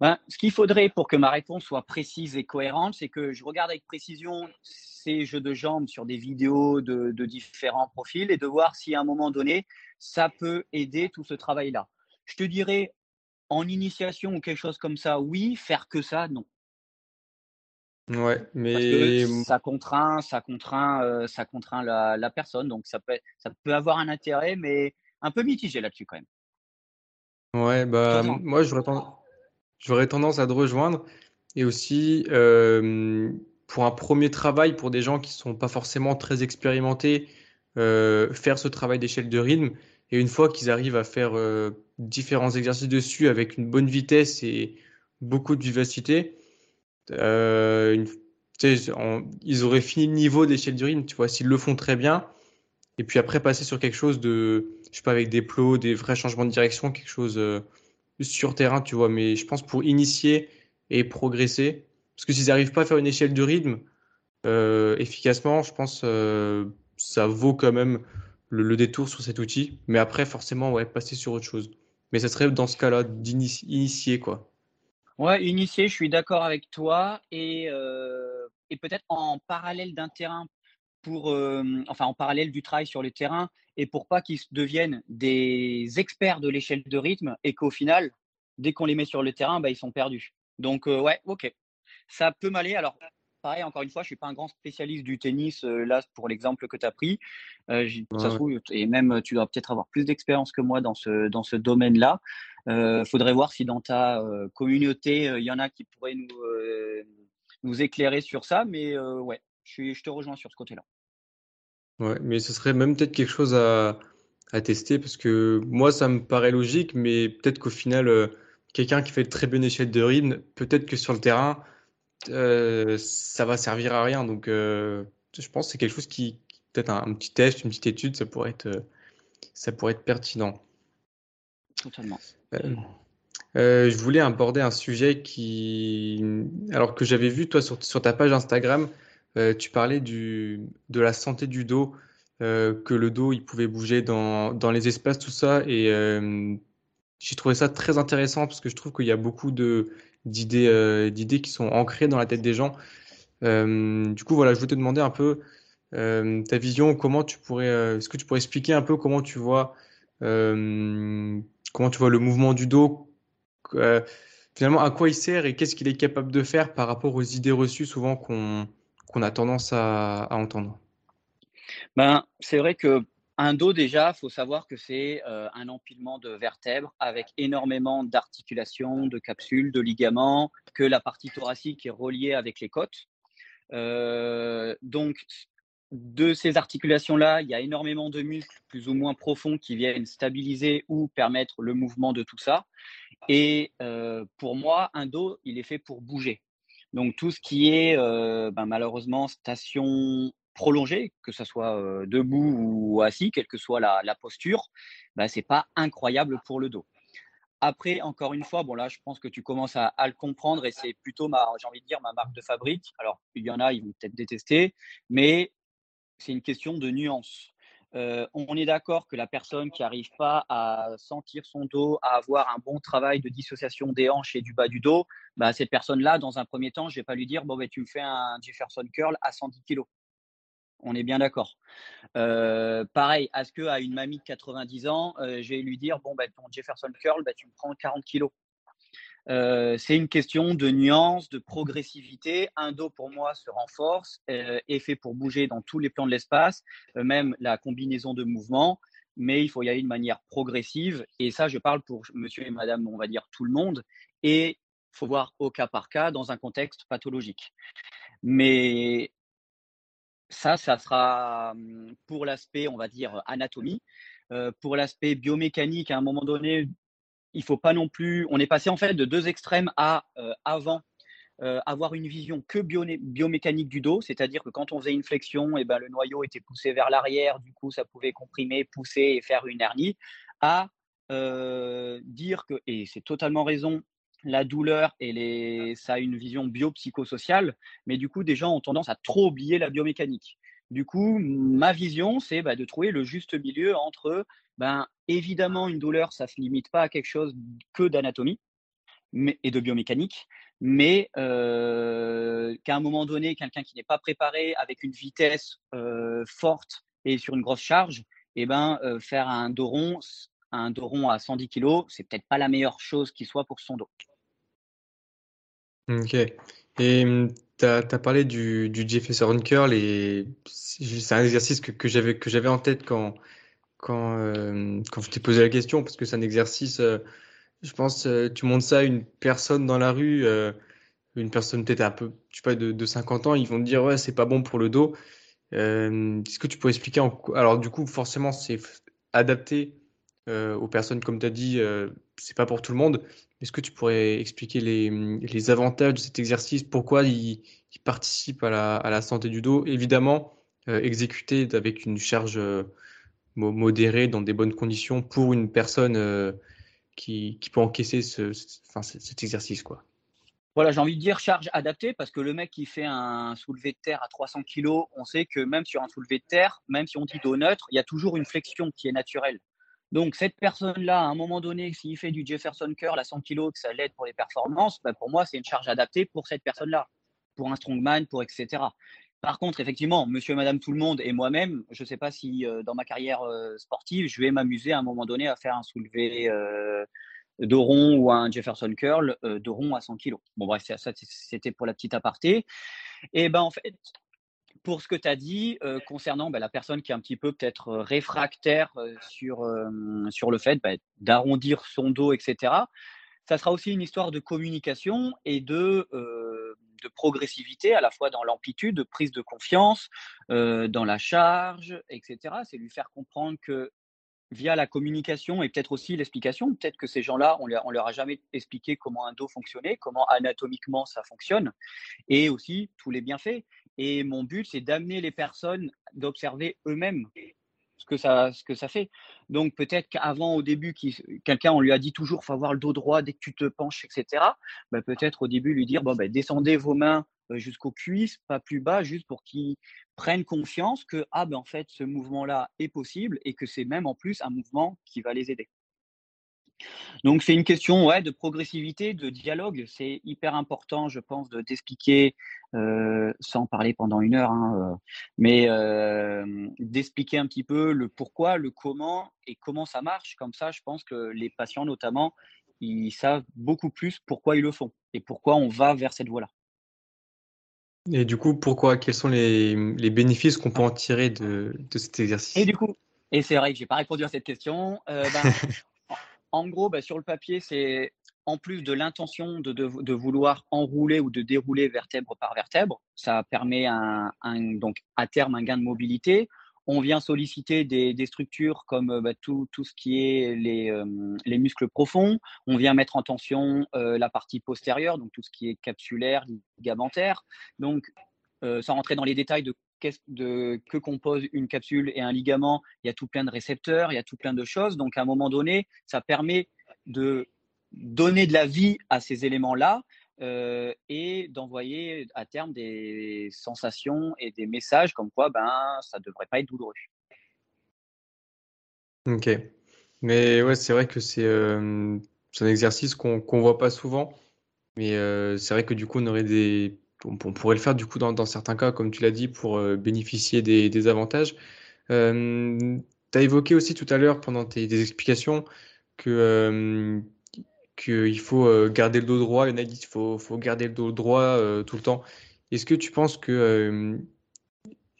Ben, ce qu'il faudrait pour que ma réponse soit précise et cohérente, c'est que je regarde avec précision ces jeux de jambes sur des vidéos de, différents profils et de voir si à un moment donné, ça peut aider tout ce travail-là. Je te dirais, en initiation ou quelque chose comme ça, oui, faire que ça, non. Ouais, mais ça contraint, ça contraint, euh, ça contraint la, personne, donc ça peut, ça peut avoir un intérêt, mais un peu mitigé là-dessus quand même. Ouais, bah moi j'aurais tendance, à te rejoindre et aussi pour un premier travail pour des gens qui sont pas forcément très expérimentés, faire ce travail d'échelle de rythme et une fois qu'ils arrivent à faire différents exercices dessus avec une bonne vitesse et beaucoup de vivacité, ils auraient fini le niveau d'échelle du rythme, tu vois, s'ils le font très bien, et puis après passer sur quelque chose de, je sais pas, avec des plots, des vrais changements de direction, quelque chose euh, sur terrain, tu vois. Mais je pense pour initier et progresser, parce que s'ils n'arrivent pas à faire une échelle de rythme euh, efficacement, je pense euh, ça vaut quand même le, détour sur cet outil. Mais après, forcément, ouais, passer sur autre chose. Mais ça serait dans ce cas-là d'initier, quoi. Ouais, initier, je suis d'accord avec toi. Et, et peut-être en parallèle d'un terrain pour, enfin, en parallèle du travail sur le terrain et pour pas qu'ils deviennent des experts de l'échelle de rythme et qu'au final, dès qu'on les met sur le terrain, bah, ils sont perdus. Donc, ouais, ok. Ça peut m'aller. Alors, pareil, encore une fois, je suis pas un grand spécialiste du tennis, là, pour l'exemple que tu as pris. Ça se trouve, et même, tu dois peut-être avoir plus d'expérience que moi dans ce, dans ce domaine-là. Il faudrait voir si dans ta communauté, il y en a qui pourraient nous, nous éclairer sur ça. Mais ouais, je, je te rejoins sur ce côté-là. Ouais, mais ce serait même peut-être quelque chose à, à tester parce que moi, ça me paraît logique, mais peut-être qu'au final, euh, quelqu'un qui fait de très bonne échelle de rythme, peut-être que sur le terrain, euh, ça va servir à rien. Donc, euh, je pense que c'est quelque chose qui, peut-être un, petit test, une petite étude, ça pourrait être, ça pourrait être pertinent. Totalement. je voulais aborder un sujet qui, alors que j'avais vu toi sur, sur ta page Instagram, euh, tu parlais du, de la santé du dos, euh, que le dos il pouvait bouger dans, dans les espaces, tout ça. Et euh, j'ai trouvé ça très intéressant parce que je trouve qu'il y a beaucoup de, d'idées, d'idées qui sont ancrées dans la tête des gens. du coup, voilà, je voulais te demander un peu ta vision, comment tu pourrais, est-ce que tu pourrais expliquer un peu comment tu vois, comment tu vois le mouvement du dos, finalement à quoi il sert et qu'est-ce qu'il est capable de faire par rapport aux idées reçues souvent qu'on qu'on a tendance à, entendre? Ben, C'est vrai que un dos, déjà, faut savoir que c'est euh, un empilement de vertèbres avec énormément d'articulations, de capsules, de ligaments, que la partie thoracique est reliée avec les côtes. Euh, donc, de ces articulations-là, il y a énormément de muscles plus ou moins profonds qui viennent stabiliser ou permettre le mouvement de tout ça. Et euh, pour moi, un dos, il est fait pour bouger. Donc tout ce qui est ben, malheureusement station prolongée, que ce soit debout ou assis, quelle que soit la, posture, ben, ce n'est pas incroyable pour le dos. Après, encore une fois, bon là, je pense que tu commences à, le comprendre et c'est plutôt ma, j'ai envie de dire, ma marque de fabrique. Alors, il y en a, ils vont peut-être détester, mais c'est une question de nuance. On est d'accord que la personne qui n'arrive pas à sentir son dos, à avoir un bon travail de dissociation des hanches et du bas du dos, bah, cette personne-là, dans un premier temps, je ne vais pas lui dire bon, bah, tu me fais un Jefferson curl à 110 kg. On est bien d'accord. Euh, pareil, est-ce qu'à une mamie de 90 ans, euh, je vais lui dire bon, bah, ton Jefferson curl, bah, tu me prends 40 kg euh, c'est une question de nuance, de progressivité. Un dos, pour moi, se renforce, est fait pour bouger dans tous les plans de l'espace, même la combinaison de mouvements, mais il faut y aller de manière progressive. Et ça, je parle pour monsieur et madame, on va dire tout le monde. Et faut voir au cas par cas dans un contexte pathologique. Mais ça, ça sera hum, pour l'aspect, on va dire, anatomie. pour l'aspect biomécanique, à un moment donné, il faut pas non plus. On est passé en fait de deux extrêmes à avant avoir une vision que biomécanique du dos, c'est-à-dire que quand on faisait une flexion, et eh ben, le noyau était poussé vers l'arrière, du coup ça pouvait comprimer, pousser et faire une hernie, à dire que, et c'est totalement raison, la douleur et les, ça a une vision biopsychosociale, mais du coup des gens ont tendance à trop oublier la biomécanique. Du coup, ma vision, c'est bah, de trouver le juste milieu entre, ben, évidemment, une douleur, ça ne se limite pas à quelque chose que d'anatomie et de biomécanique, mais euh, qu'à un moment donné, quelqu'un qui n'est pas préparé avec une vitesse euh, forte et sur une grosse charge, eh ben, euh, faire un dos rond, un dos à 110 kg, c'est peut-être pas la meilleure chose qui soit pour son dos. Ok. Et hum, tu as, parlé du, du Jefferson Curl et c'est un exercice que, que j'avais en tête quand, quand, quand je t'ai posé la question, parce que c'est un exercice je pense, euh, tu montres ça à une personne dans la rue, euh, une personne peut-être un peu, je sais pas, de, 50 ans, ils vont te dire, ouais, c'est pas bon pour le dos. Euh, est-ce que tu pourrais expliquer Alors, du coup, forcément, c'est adapté aux personnes, comme tu as dit, c'est pas pour tout le monde. Est-ce que tu pourrais expliquer les, avantages de cet exercice? Pourquoi il, participe à la, santé du dos? Évidemment, exécuté avec une charge modérée, dans des bonnes conditions pour une personne qui, peut encaisser ce, cet exercice. Voilà, j'ai envie de dire charge adaptée parce que le mec qui fait un soulevé de terre à 300 kg, on sait que même sur un soulevé de terre, même si on dit dos neutre, il y a toujours une flexion qui est naturelle. Donc cette personne-là, à un moment donné, s'il fait du Jefferson curl à 100 kg, que ça l'aide pour les performances, bah, pour moi, c'est une charge adaptée pour cette personne-là, pour un strongman, pour etc. Par contre, effectivement, monsieur et madame tout le monde et moi-même, je ne sais pas si euh, dans ma carrière euh, sportive, je vais m'amuser à un moment donné à faire un soulevé euh, de ou un Jefferson curl de rond à 100 kg. Bon, bref, ça, c'était pour la petite aparté. Et ben en fait, pour ce que tu as dit concernant ben, la personne qui est un petit peu peut-être réfractaire sur, sur le fait ben, d'arrondir son dos, etc., ça sera aussi une histoire de communication et de de progressivité, à la fois dans l'amplitude, de prise de confiance, euh, dans la charge, etc. C'est lui faire comprendre que via la communication et peut-être aussi l'explication, peut-être que ces gens-là, on ne leur a jamais expliqué comment un dos fonctionnait, comment anatomiquement ça fonctionne, et aussi tous les bienfaits. Et mon but, c'est d'amener les personnes d'observer eux-mêmes ce que ça, fait. Donc peut-être qu'avant, au début, quelqu'un, on lui a dit toujours, faut avoir le dos droit dès que tu te penches, etc. Bah, peut-être au début lui dire, bon, bah, descendez vos mains euh, jusqu'aux cuisses, pas plus bas, juste pour qu'ils prennent confiance que, ah ben en fait, ce mouvement-là est possible et que c'est même en plus un mouvement qui va les aider. Donc c'est une question ouais, de progressivité, de dialogue. C'est hyper important, je pense, de d'expliquer, euh, sans parler pendant une heure, hein, euh, mais euh, d'expliquer un petit peu le pourquoi, le comment et comment ça marche. Comme ça, je pense que les patients, notamment, ils savent beaucoup plus pourquoi ils le font et pourquoi on va vers cette voie-là. Et du coup, pourquoi Quels sont les, les bénéfices qu'on peut en tirer de, de, cet exercice? Et du coup, et c'est vrai que j'ai pas répondu à cette question. Ben, En gros, bah, sur le papier, c'est en plus de l'intention de, vouloir enrouler ou de dérouler vertèbre par vertèbre, ça permet donc à terme un gain de mobilité. On vient solliciter des, structures comme bah, tout, ce qui est les, les, muscles profonds. On vient mettre en tension euh, la partie postérieure, donc tout ce qui est capsulaire, ligamentaire. Donc, euh, sans rentrer dans les détails de que compose une capsule et un ligament, il y a tout plein de récepteurs, il y a tout plein de choses. Donc, à un moment donné, ça permet de donner de la vie à ces éléments-là euh, et d'envoyer à terme des sensations et des messages comme quoi ben, ça ne devrait pas être douloureux. Ok. Mais ouais, c'est vrai que c'est euh, un exercice qu'on ne voit pas souvent. Mais euh, c'est vrai que du coup, on aurait des on, pourrait le faire du coup dans, certains cas, comme tu l'as dit, pour euh, bénéficier des, avantages. Euh, tu as évoqué aussi tout à l'heure pendant tes, explications que euh, qu'il faut garder le dos droit. Il y en a dit qu'il faut, faut, garder le dos droit tout le temps. Est-ce que tu penses que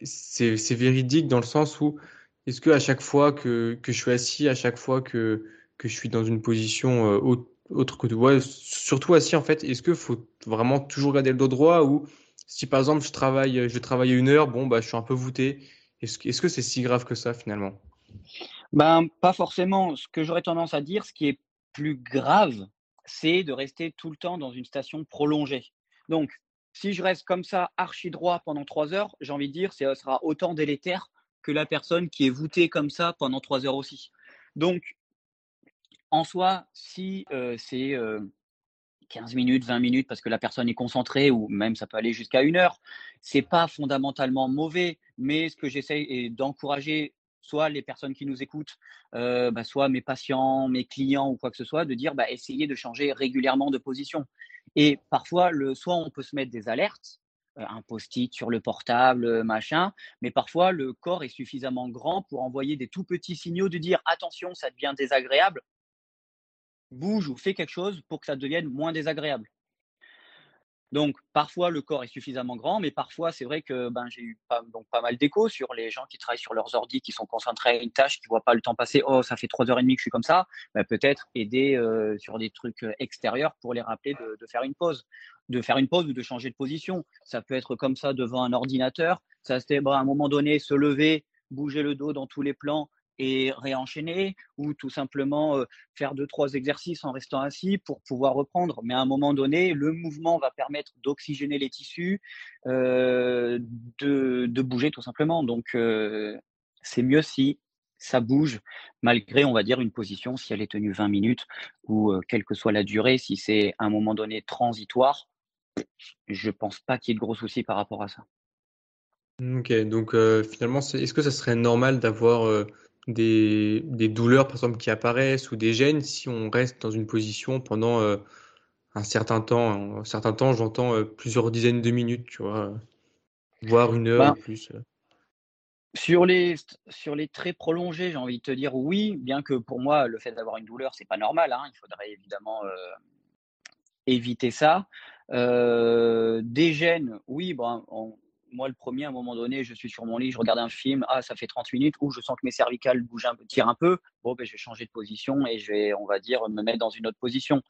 c'est véridique dans le sens où est-ce que à chaque fois que, que, je suis assis, à chaque fois que, que je suis dans une position haute autre que ouais, surtout assis en fait, est-ce qu'il faut vraiment toujours garder le dos droit ou si par exemple je travaille, je travaille une heure, bon bah je suis un peu voûté. Est-ce que c'est si grave que ça finalement? Ben, pas forcément. Ce que j'aurais tendance à dire, ce qui est plus grave, c'est de rester tout le temps dans une station prolongée. Donc, si je reste comme ça, archi droit pendant trois heures, j'ai envie de dire, ce sera autant délétère que la personne qui est voûtée comme ça pendant trois heures aussi. Donc, en soi, si euh, c'est 15 euh, minutes, 20 minutes, parce que la personne est concentrée, ou même ça peut aller jusqu'à une heure, c'est pas fondamentalement mauvais, mais ce que j'essaie d'encourager soit les personnes qui nous écoutent, euh, bah, soit mes patients, mes clients ou quoi que ce soit, de dire bah, essayez de changer régulièrement de position. Et parfois, le, soit on peut se mettre des alertes, un post-it sur le portable, machin, mais parfois le corps est suffisamment grand pour envoyer des tout petits signaux de dire attention, ça devient désagréable, bouge ou fais quelque chose pour que ça devienne moins désagréable. Donc, parfois, le corps est suffisamment grand, mais parfois, c'est vrai que ben, j'ai eu pas, donc, pas mal d'échos sur les gens qui travaillent sur leurs ordis, qui sont concentrés à une tâche, qui ne voient pas le temps passer. Oh, ça fait trois heures et demie que je suis comme ça. Ben, peut-être aider euh, sur des trucs euh, extérieurs pour les rappeler de, faire une pause, de faire une pause ou de changer de position. Ça peut être comme ça devant un ordinateur. Ça, ben, à un moment donné, se lever, bouger le dos dans tous les plans, et réenchaîner ou tout simplement faire deux, trois exercices en restant assis pour pouvoir reprendre. Mais à un moment donné, le mouvement va permettre d'oxygéner les tissus, de, de, bouger tout simplement. Donc, c'est mieux si ça bouge malgré, on va dire, une position, si elle est tenue 20 minutes ou quelle que soit la durée, si c'est à un moment donné transitoire, je pense pas qu'il y ait de gros soucis par rapport à ça. Ok, donc finalement, est-ce que ça serait normal d'avoir des, des, douleurs, par exemple, qui apparaissent ou des gènes si on reste dans une position pendant euh, un certain temps. Un certain temps, j'entends euh, plusieurs dizaines de minutes, tu vois, voire une heure ben, ou plus. Euh. Sur les, sur les très prolongés, j'ai envie de te dire oui, bien que pour moi, le fait d'avoir une douleur, c'est pas normal. Hein, il faudrait évidemment éviter ça. des gènes, oui, bon, on, moi, le premier, à un moment donné, je suis sur mon lit, je regarde un film, ah, ça fait 30 minutes, ou je sens que mes cervicales bougent un peu, tirent un peu, bon, ben, je vais changer de position et je vais, on va dire, me mettre dans une autre position.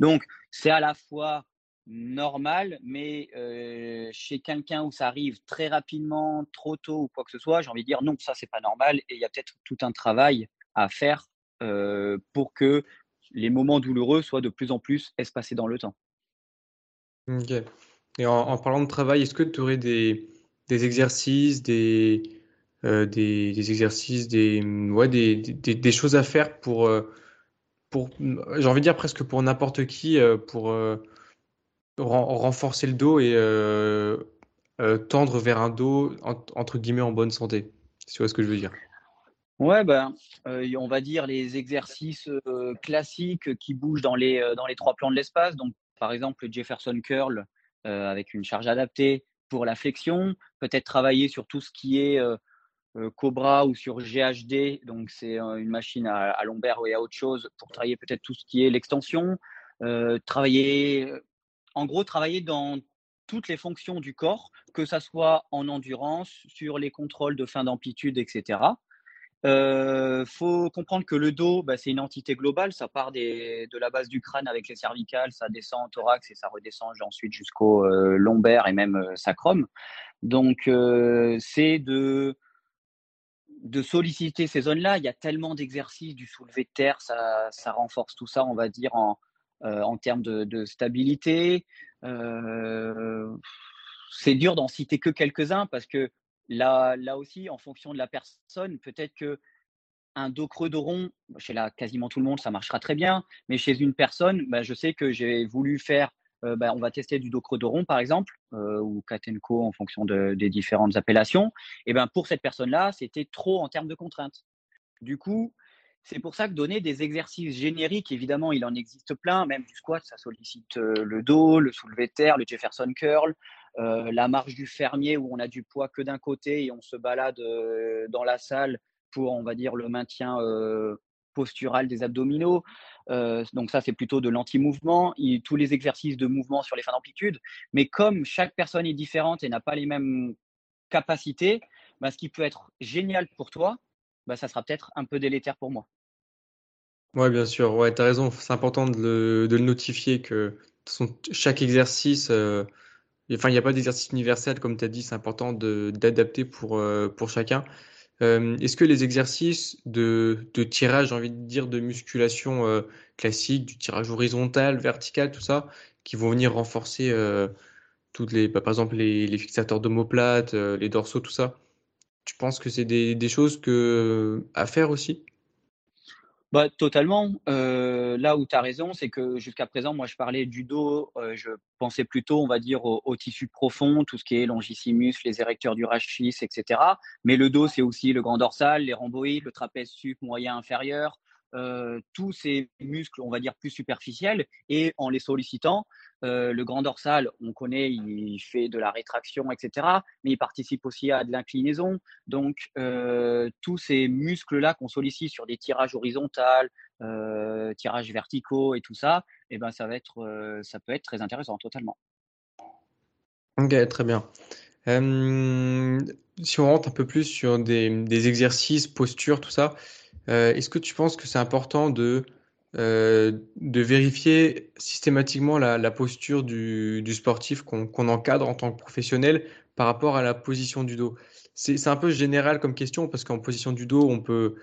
Donc, c'est à la fois normal, mais euh, chez quelqu'un où ça arrive très rapidement, trop tôt ou quoi que ce soit, j'ai envie de dire non, ça, c'est pas normal et il y a peut-être tout un travail à faire euh, pour que les moments douloureux soient de plus en plus espacés dans le temps. Ok. Et en, parlant de travail, est-ce que tu aurais des, des exercices, des, euh, des, des, exercices, des, ouais, des, des, des, choses à faire pour, euh, pour j'ai envie de dire presque pour n'importe qui, euh, pour renforcer le dos et tendre vers un dos entre guillemets en bonne santé. Tu vois ce que je veux dire? Ouais, ben, on va dire les exercices classiques qui bougent dans les, dans les trois plans de l'espace. Donc, par exemple, le Jefferson Curl, avec une charge adaptée pour la flexion, peut-être travailler sur tout ce qui est euh, euh, Cobra ou sur GHD, donc c'est une machine à, lombaire et à autre chose pour travailler peut-être tout ce qui est l'extension, travailler, en gros, travailler dans toutes les fonctions du corps, que ça soit en endurance, sur les contrôles de fin d'amplitude, etc. Euh, faut comprendre que le dos, bah, c'est une entité globale. Ça part de la base du crâne avec les cervicales, ça descend au thorax et ça redescend ensuite jusqu'au euh, lombaire et même euh, sacrum. Donc, c'est de, solliciter ces zones-là. Il y a tellement d'exercices, du soulevé de terre, ça, renforce tout ça, on va dire, en, en termes de, de stabilité. c'est dur d'en citer que quelques-uns parce que Là, là aussi, en fonction de la personne, peut-être que un dos creux de rond, chez la, quasiment tout le monde, ça marchera très bien. Mais chez une personne, bah, je sais que j'ai voulu faire, euh, bah, on va tester du dos creux de rond, par exemple, euh, ou Katenko en fonction des différentes appellations. Et ben pour cette personne-là, c'était trop en termes de contraintes. Du coup, c'est pour ça que donner des exercices génériques, évidemment, il en existe plein, même du squat, ça sollicite euh, le dos, le soulevé de terre, le Jefferson curl, euh, la marche du fermier où on a du poids que d'un côté et on se balade euh, dans la salle pour, on va dire, le maintien postural des abdominaux. donc ça, c'est plutôt de l'anti-mouvement. Tous les exercices de mouvement sur les fins d'amplitude. Mais comme chaque personne est différente et n'a pas les mêmes capacités, bah, ce qui peut être génial pour toi, bah, ça sera peut-être un peu délétère pour moi. Ouais, bien sûr. Ouais, tu as raison. C'est important de le, notifier que chaque exercice, euh, enfin, il n'y a pas d'exercice universel, comme tu as dit, c'est important d'adapter pour, euh, pour chacun. Est-ce que les exercices de, de tirage, j'ai envie de dire, de musculation classique, du tirage horizontal, vertical, tout ça, qui vont venir renforcer toutes les, bah, par exemple les, les fixateurs d'omoplates, les dorsaux, tout ça, tu penses que c'est des, des choses que, à faire aussi? Bah, totalement. Euh, là où tu as raison, c'est que jusqu'à présent, moi, je parlais du dos, euh, je pensais plutôt, on va dire, au, tissu profond, tout ce qui est longissimus, les érecteurs du rachis, etc. Mais le dos, c'est aussi le grand dorsal, les rhomboïdes, le trapèze sup moyen inférieur, euh, tous ces muscles, on va dire, plus superficiels. Et en les sollicitant, euh, le grand dorsal, on connaît, il fait de la rétraction, etc. Mais il participe aussi à de l'inclinaison. Donc, euh, tous ces muscles-là qu'on sollicite sur des tirages horizontaux, tirages verticaux et tout ça, eh ben, ça, va être, ça peut être très intéressant, totalement. Ok, très bien. si on rentre un peu plus sur des, des exercices, postures, tout ça, est-ce que tu penses que c'est important de, euh, de vérifier systématiquement la, posture du, sportif qu'on encadre en tant que professionnel par rapport à la position du dos? C'est un peu général comme question parce qu'en position du dos, on peut,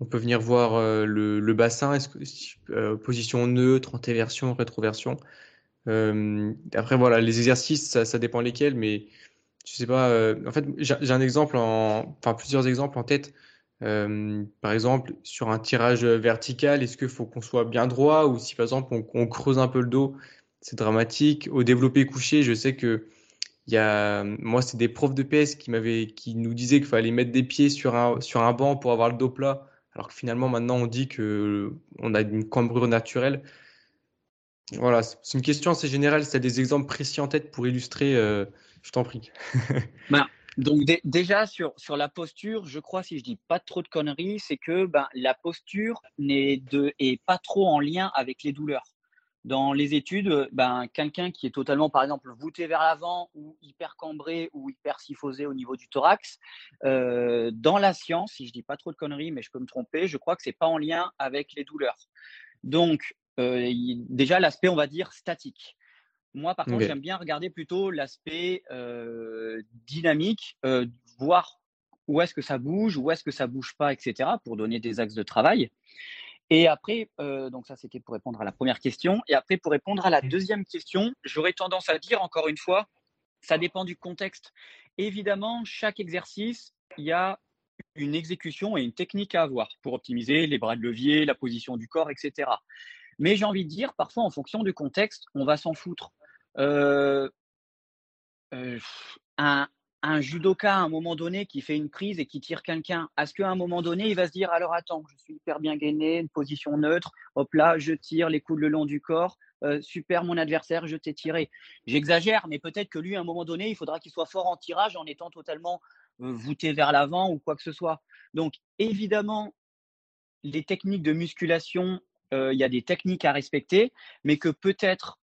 on peut venir voir euh, le, bassin, que, position neutre, antéversion, rétroversion. après, voilà, les exercices, ça, ça, dépend lesquels, mais je sais pas. en fait, j'ai un exemple, en, enfin plusieurs exemples en tête. Euh, par exemple, sur un tirage vertical, est-ce qu'il faut qu'on soit bien droit ou si par exemple on, creuse un peu le dos, c'est dramatique. Au développé couché, je sais que y a, moi, c'est des profs de PS qui qui nous disaient qu'il fallait mettre des pieds sur un, sur un banc pour avoir le dos plat, alors que finalement maintenant on dit que on a une cambrure naturelle. Voilà, c'est une question assez générale. Si tu as des exemples précis en tête pour illustrer, euh, je t'en prie. Ben, donc déjà sur, la posture, je crois si je dis pas trop de conneries, c'est que ben, la posture n'est est pas trop en lien avec les douleurs. Dans les études, ben, quelqu'un qui est totalement, par exemple, voûté vers l'avant ou hyper cambré ou hyper syphosé au niveau du thorax, euh, dans la science, si je dis pas trop de conneries, mais je peux me tromper, je crois que c'est pas en lien avec les douleurs. Donc, euh, déjà l'aspect, on va dire, statique. Moi, par contre, j'aime bien regarder plutôt l'aspect euh, dynamique, euh, voir où est-ce que ça bouge, où est-ce que ça bouge pas, etc., pour donner des axes de travail. Et après, euh, donc ça c'était pour répondre à la première question. Et après, pour répondre à la deuxième question, j'aurais tendance à dire encore une fois, ça dépend du contexte. Évidemment, chaque exercice, il y a une exécution et une technique à avoir pour optimiser les bras de levier, la position du corps, etc. Mais j'ai envie de dire, parfois, en fonction du contexte, on va s'en foutre. Euh, euh, un, judoka à un moment donné qui fait une prise et qui tire quelqu'un, est-ce qu'à un moment donné, il va se dire alors attends, je suis hyper bien gainé, une position neutre, hop là, je tire les coudes le long du corps, euh, super mon adversaire, je t'ai tiré. J'exagère, mais peut-être que lui, à un moment donné, il faudra qu'il soit fort en tirage en étant totalement voûté vers l'avant ou quoi que ce soit. Donc évidemment, les techniques de musculation, il y a des techniques à respecter, mais que peut-être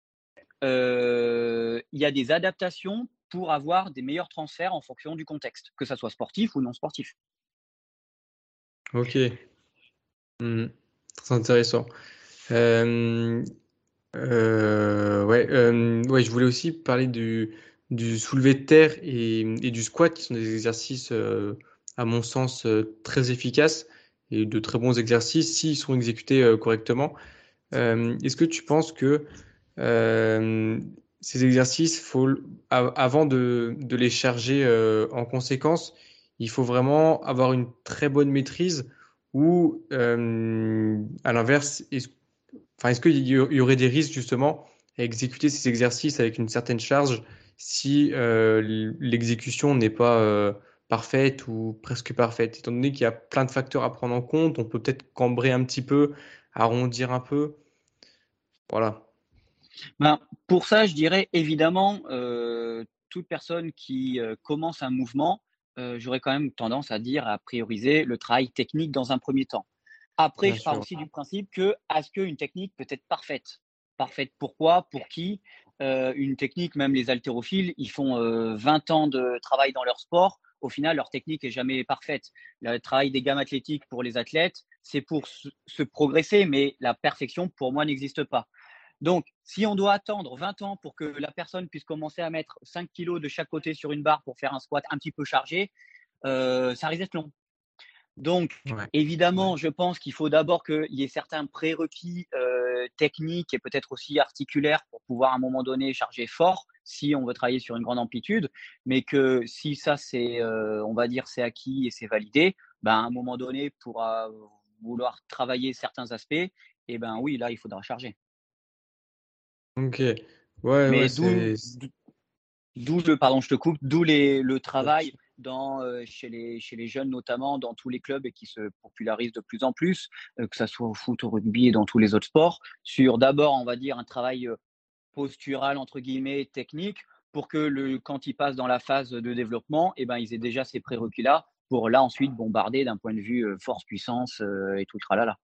euh, il y a des adaptations pour avoir des meilleurs transferts en fonction du contexte, que ça soit sportif ou non sportif. Ok. Mmh. Très intéressant. Euh, euh, ouais, ouais, je voulais aussi parler du, du soulevé de terre et, du squat, qui sont des exercices, à mon sens, très efficaces et de très bons exercices s'ils sont exécutés correctement. Est-ce que tu penses que euh, ces exercices, faut, avant de, les charger euh, en conséquence, il faut vraiment avoir une très bonne maîtrise ou, euh, à l'inverse, est-ce qu'il y aurait des risques justement à exécuter ces exercices avec une certaine charge si l'exécution n'est pas parfaite ou presque parfaite Étant donné qu'il y a plein de facteurs à prendre en compte, on peut peut-être cambrer un petit peu, arrondir un peu. Voilà. Ben, pour ça, je dirais évidemment, euh, toute personne qui euh, commence un mouvement, euh, j'aurais quand même tendance à dire, à prioriser le travail technique dans un premier temps. Après, je pars aussi du principe que est-ce qu'une technique peut être parfaite Parfaite pourquoi Pour qui? Une technique, même les haltérophiles, ils font 20 ans de travail dans leur sport. Au final, leur technique est jamais parfaite. Le travail des gammes athlétiques pour les athlètes, c'est pour se progresser, mais la perfection, pour moi, n'existe pas. Donc, si on doit attendre 20 ans pour que la personne puisse commencer à mettre 5 kilos de chaque côté sur une barre pour faire un squat un petit peu chargé, euh, ça risque d'être long. Donc, évidemment, je pense qu'il faut d'abord qu'il y ait certains prérequis euh, techniques et peut-être aussi articulaires pour pouvoir à un moment donné charger fort si on veut travailler sur une grande amplitude, mais que si ça c'est, euh, on va dire, c'est acquis et c'est validé, ben, à un moment donné, pour vouloir travailler certains aspects, et eh ben oui, là, il faudra charger. Ok. Ouais, mais d'où, le, pardon, je te coupe, d'où le travail dans, euh, chez, les, chez les jeunes notamment, dans tous les clubs et qui se popularisent de plus en plus, euh, que ce soit au foot, au rugby et dans tous les autres sports, sur d'abord, on va dire, un travail euh, postural, entre guillemets, technique, pour que le, quand ils passent dans la phase de développement, eh ben, ils aient déjà ces prérequis-là pour là ensuite bombarder d'un point de vue force, puissance et tout le tralala.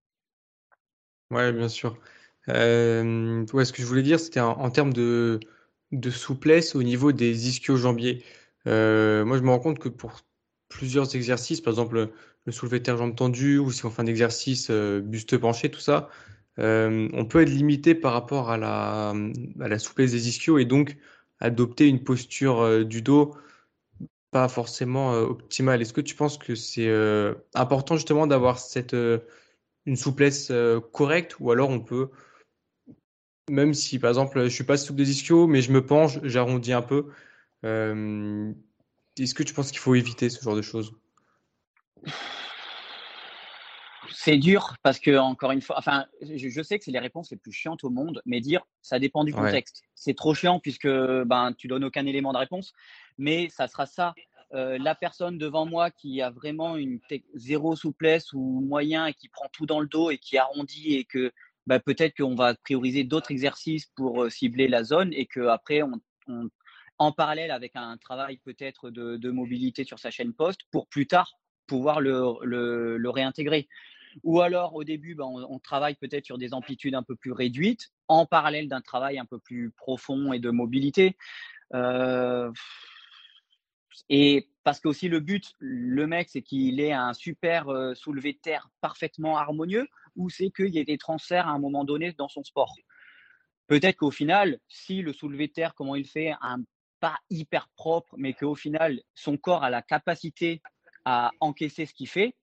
Ouais, bien sûr. Euh, ouais, ce que je voulais dire, c'était en, termes de, de souplesse au niveau des ischio-jambiers. Euh, moi, je me rends compte que pour plusieurs exercices, par exemple le soulevé terre jambes tendues ou si on fait un exercice euh, buste penché, tout ça, euh, on peut être limité par rapport à la, souplesse des ischios et donc adopter une posture du dos pas forcément optimale. Est-ce que tu penses que c'est important justement d'avoir cette une souplesse correcte ou alors on peut même si par exemple je suis pas souple des ischios mais je me penche, j'arrondis un peu, euh, est-ce que tu penses qu'il faut éviter ce genre de choses? C'est dur parce que, encore une fois, enfin, je, sais que c'est les réponses les plus chiantes au monde, mais dire ça dépend du contexte. C'est trop chiant puisque ben, tu donnes aucun élément de réponse, mais ça sera ça. Euh, la personne devant moi qui a vraiment une zéro souplesse ou moyen et qui prend tout dans le dos et qui arrondit et que ben, peut-être qu'on va prioriser d'autres exercices pour euh, cibler la zone et qu'après on, on, en parallèle avec un travail peut-être de, mobilité sur sa chaîne poste pour plus tard pouvoir le, réintégrer. Ou alors au début, ben, on, travaille peut-être sur des amplitudes un peu plus réduites en parallèle d'un travail un peu plus profond et de mobilité. Euh, et parce que aussi le but, le mec, c'est qu'il ait un super euh, soulevé de terre parfaitement harmonieux ou c'est qu'il y ait des transferts à un moment donné dans son sport. Peut-être qu'au final, si le soulevé de terre, comment il fait, un pas hyper propre, mais qu'au final, son corps a la capacité à encaisser ce qu'il fait,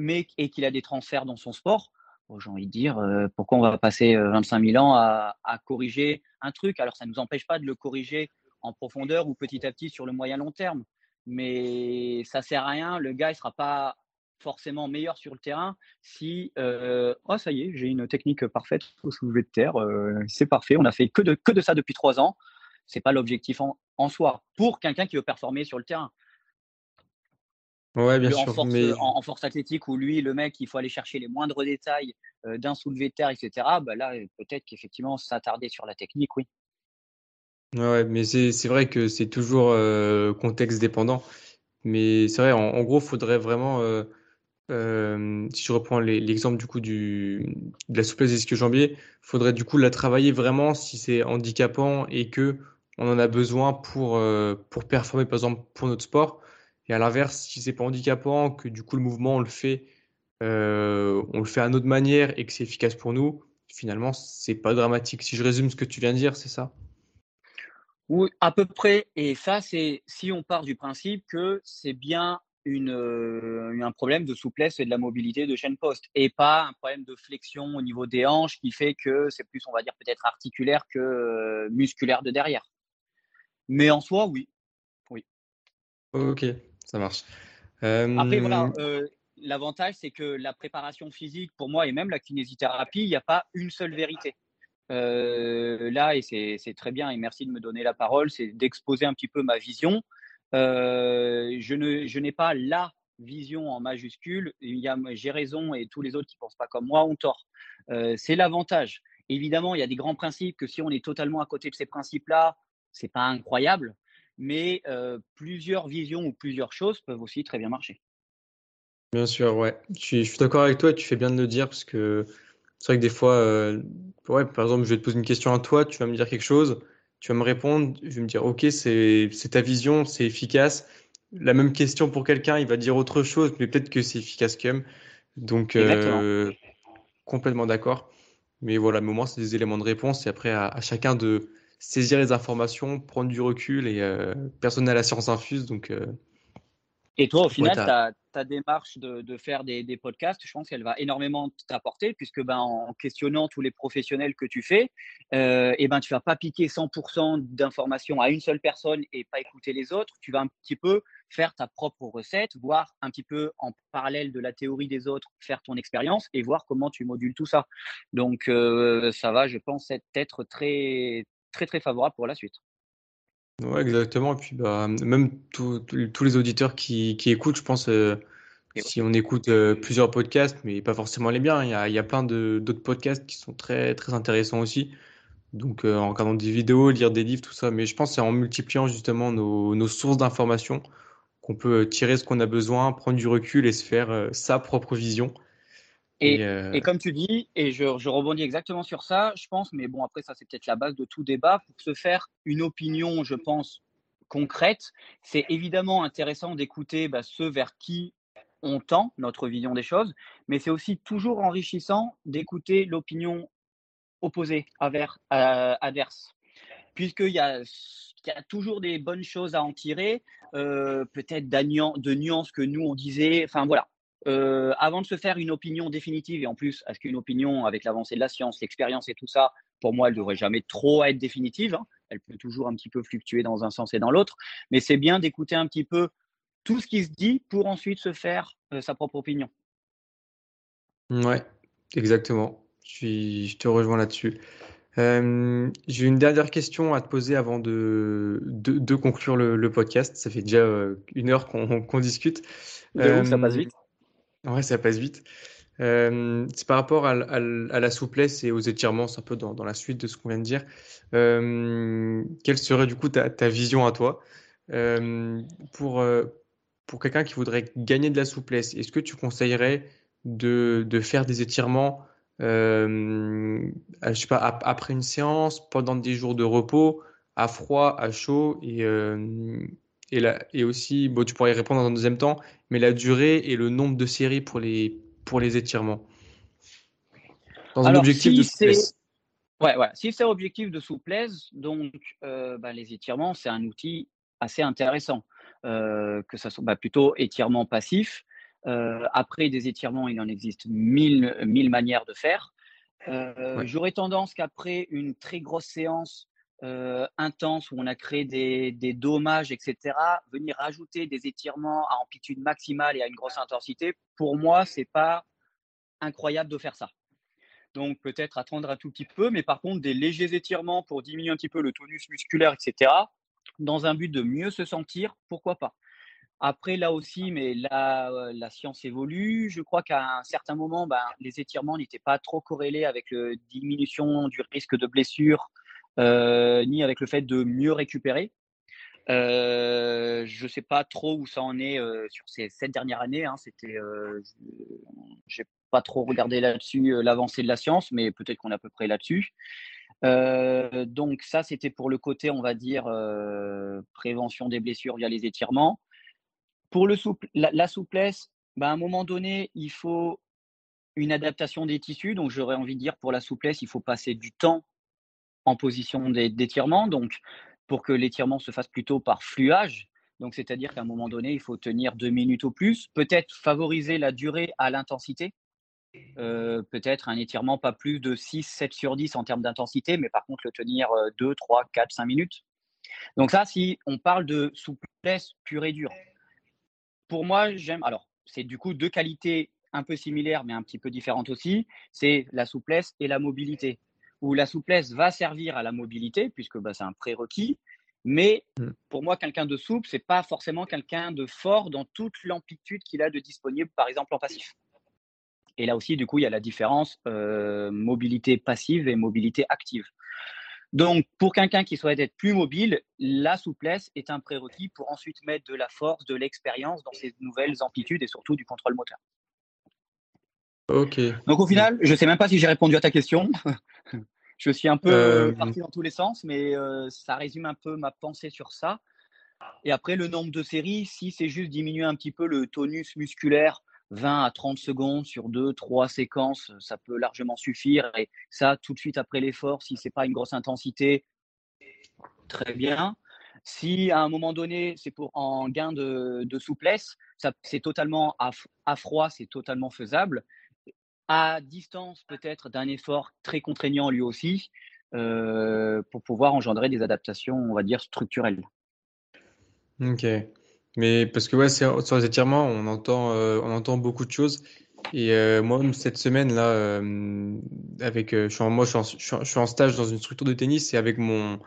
mais et qu'il a des transferts dans son sport, j'ai envie de dire, euh, pourquoi on va passer 25 euh, 000 ans à, corriger un truc? Alors, ça ne nous empêche pas de le corriger en profondeur ou petit à petit sur le moyen long terme. Mais ça sert à rien. Le gars, ne sera pas forcément meilleur sur le terrain si euh, oh ça y est j'ai une technique parfaite au soulevé de terre c'est parfait on a fait que de que de ça depuis trois ans c'est pas l'objectif en, en soi pour quelqu'un qui veut performer sur le terrain. Ouais, bien sûr. En force, mais... en, force, athlétique, où lui, le mec, il faut aller chercher les moindres détails euh, d'un soulevé de terre, etc. Bah là, peut-être qu'effectivement, s'attarder sur la technique, oui. Ouais, mais c'est vrai que c'est toujours euh, contexte dépendant. Mais c'est vrai, en, gros, il faudrait vraiment, euh, si je reprends l'exemple du coup du, de la souplesse des ischio-jambiers, faudrait du coup la travailler vraiment si c'est handicapant et que on en a besoin pour, euh, pour performer, par exemple, pour notre sport. Et à l'inverse, si c'est pas handicapant, que du coup le mouvement, on le fait, euh, on le fait à notre manière et que c'est efficace pour nous, finalement, c'est pas dramatique. Si je résume ce que tu viens de dire, c'est ça? Oui, à peu près. Et ça, c'est si on part du principe que c'est bien une, euh, un problème de souplesse et de la mobilité de chaîne poste et pas un problème de flexion au niveau des hanches qui fait que c'est plus, on va dire, peut-être articulaire que musculaire de derrière. Mais en soi, oui. Oui. Ok, ça marche. Après, voilà, euh, l'avantage, c'est que la préparation physique, pour moi, et même la kinésithérapie, il n'y a pas une seule vérité. Euh, là, et c'est très bien, et merci de me donner la parole, c'est d'exposer un petit peu ma vision. Euh, je n'ai pas la vision en majuscule. J'ai raison et tous les autres qui ne pensent pas comme moi ont tort. c'est l'avantage. Évidemment, il y a des grands principes que si on est totalement à côté de ces principes-là, c'est pas incroyable, mais plusieurs visions ou plusieurs choses peuvent aussi très bien marcher. Bien sûr, ouais. Je suis, d'accord avec toi et tu fais bien de le dire parce que c'est vrai que des fois, ouais, par exemple, je vais te poser une question à toi, tu vas me dire quelque chose, tu vas me répondre, je vais me dire, ok, c'est ta vision, c'est efficace. La même question pour quelqu'un, il va dire autre chose, mais peut-être que c'est efficace quand même. Donc, complètement d'accord. Mais voilà, au moins, c'est des éléments de réponse et après, à chacun de, saisir les informations, prendre du recul et euh, personne n'a la science infuse. Donc, euh. Et toi, au final, ta, ta, démarche de, de faire des, des, podcasts, je pense qu'elle va énormément t'apporter, puisque ben, en questionnant tous les professionnels que tu fais, euh, et ben, tu ne vas pas piquer 100% d'informations à une seule personne et pas écouter les autres. Tu vas un petit peu faire ta propre recette, voir un petit peu en parallèle de la théorie des autres, faire ton expérience et voir comment tu modules tout ça. Donc, euh, ça va, je pense, être très, très, très favorable pour la suite. Ouais, exactement. Et puis, bah, même tous les auditeurs qui, qui écoutent, je pense, euh, si on écoute euh, plusieurs podcasts, mais pas forcément les biens, il y a, il y a plein d'autres podcasts qui sont très, très intéressants aussi. Donc, euh, en regardant des vidéos, lire des livres, tout ça. Mais je pense que c'est en multipliant justement nos, nos sources d'informations qu'on peut tirer ce qu'on a besoin, prendre du recul et se faire sa propre vision. Et, euh, et, comme tu dis, et je, je, rebondis exactement sur ça, je pense, mais bon, après, ça, c'est peut-être la base de tout débat. Pour se faire une opinion, je pense, concrète, c'est évidemment intéressant d'écouter bah, ceux vers qui on tend notre vision des choses, mais c'est aussi toujours enrichissant d'écouter l'opinion opposée, euh, adverse. Puisqu'il y a, y a toujours des bonnes choses à en tirer, euh, peut-être de nuances que nous on disait. Enfin voilà, euh, avant de se faire une opinion définitive, et en plus, est-ce qu'une opinion avec l'avancée de la science, l'expérience et tout ça, pour moi, elle ne devrait jamais trop être définitive. Hein. Elle peut toujours un petit peu fluctuer dans un sens et dans l'autre. Mais c'est bien d'écouter un petit peu tout ce qui se dit pour ensuite se faire euh, sa propre opinion. Ouais, exactement. Je, suis, je te rejoins là-dessus. Euh, j'ai une dernière question à te poser avant de, de, conclure le, podcast. Ça fait déjà une heure qu'on discute. ça passe vite. Ouais, ça passe vite. Euh, c'est par rapport à, la souplesse et aux étirements, c'est un peu dans, la suite de ce qu'on vient de dire. Euh, quelle serait du coup ta, vision à toi euh, pour, pour quelqu'un qui voudrait gagner de la souplesse? Est-ce que tu conseillerais de, de faire des étirements je sais pas, après une séance, pendant des jours de repos, à froid, à chaud et, et, et aussi, bon, tu pourrais y répondre dans un deuxième temps, mais la durée et le nombre de séries pour les, pour les étirements. Dans un objectif de souplesse. Ouais, ouais. Si c'est objectif de souplesse, donc euh, bah, les étirements, c'est un outil assez intéressant. Euh, que ça soit bah, plutôt étirement passif. Euh, après, des étirements, il en existe mille, mille manières de faire. J'aurais tendance qu'après une très grosse séance, euh, intense où on a créé des, dommages, etc., venir ajouter des étirements à amplitude maximale et à une grosse intensité, pour moi, c'est pas incroyable de faire ça. Donc peut-être attendre un tout petit peu, mais par contre des légers étirements pour diminuer un petit peu le tonus musculaire, etc., dans un but de mieux se sentir, pourquoi pas. Après, là aussi, mais là, euh, la science évolue. Je crois qu'à un certain moment, ben, les étirements n'étaient pas trop corrélés avec la diminution du risque de blessure ni avec le fait de mieux récupérer. Euh, je ne sais pas trop où ça en est euh, sur ces sept dernières années. Hein, C'était, j'ai pas trop regardé là-dessus l'avancée de la science, mais peut-être qu'on est à peu près là-dessus. donc ça, c'était pour le côté, on va dire, prévention des blessures via les étirements. Pour le souple, la, souplesse, bah, à un moment donné, il faut une adaptation des tissus. Donc j'aurais envie de dire pour la souplesse, il faut passer du temps en position d'étirement. Donc, pour que l'étirement se fasse plutôt par fluage, donc c'est-à-dire qu'à un moment donné, il faut tenir deux minutes au plus. Peut-être favoriser la durée à l'intensité. Euh, peut-être un étirement pas plus de 6, 7 sur 10 en termes d'intensité, mais par contre le tenir 2, 3, 4, 5 minutes. Donc ça, si on parle de souplesse pure et dure. Pour moi, j'aime. Alors, c'est du coup deux qualités un peu similaires, mais un petit peu différentes aussi. C'est la souplesse et la mobilité où la souplesse va servir à la mobilité, puisque bah, c'est un prérequis. Mais mm. pour moi, quelqu'un de souple, c'est pas forcément quelqu'un de fort dans toute l'amplitude qu'il a de disponible, par exemple en passif. Et là aussi, du coup, il y a la différence euh, mobilité passive et mobilité active. Donc, pour quelqu'un qui souhaite être plus mobile, la souplesse est un prérequis pour ensuite mettre de la force, de l'expérience dans ces nouvelles amplitudes et surtout du contrôle moteur. Ok. Donc au final, je ne sais même pas si j'ai répondu à ta question. je suis un peu euh, euh, parti dans tous les sens, mais euh, ça résume un peu ma pensée sur ça. Et après, le nombre de séries, si c'est juste diminuer un petit peu le tonus musculaire, 20 à 30 secondes sur 2, 3 séquences, ça peut largement suffire. Et ça, tout de suite après l'effort, si ce n'est pas une grosse intensité, très bien. Si à un moment donné, c'est pour en gain de, souplesse, c'est totalement à, froid, c'est totalement faisable. À distance, peut-être d'un effort très contraignant lui aussi, euh, pour pouvoir engendrer des adaptations, on va dire, structurelles. Ok. Mais parce que ouais, sur les étirements, on entend, euh, on entend beaucoup de choses. Et euh, moi, cette semaine-là, avec, je suis en, moi, je suis en, stage dans une structure de tennis et avec mon,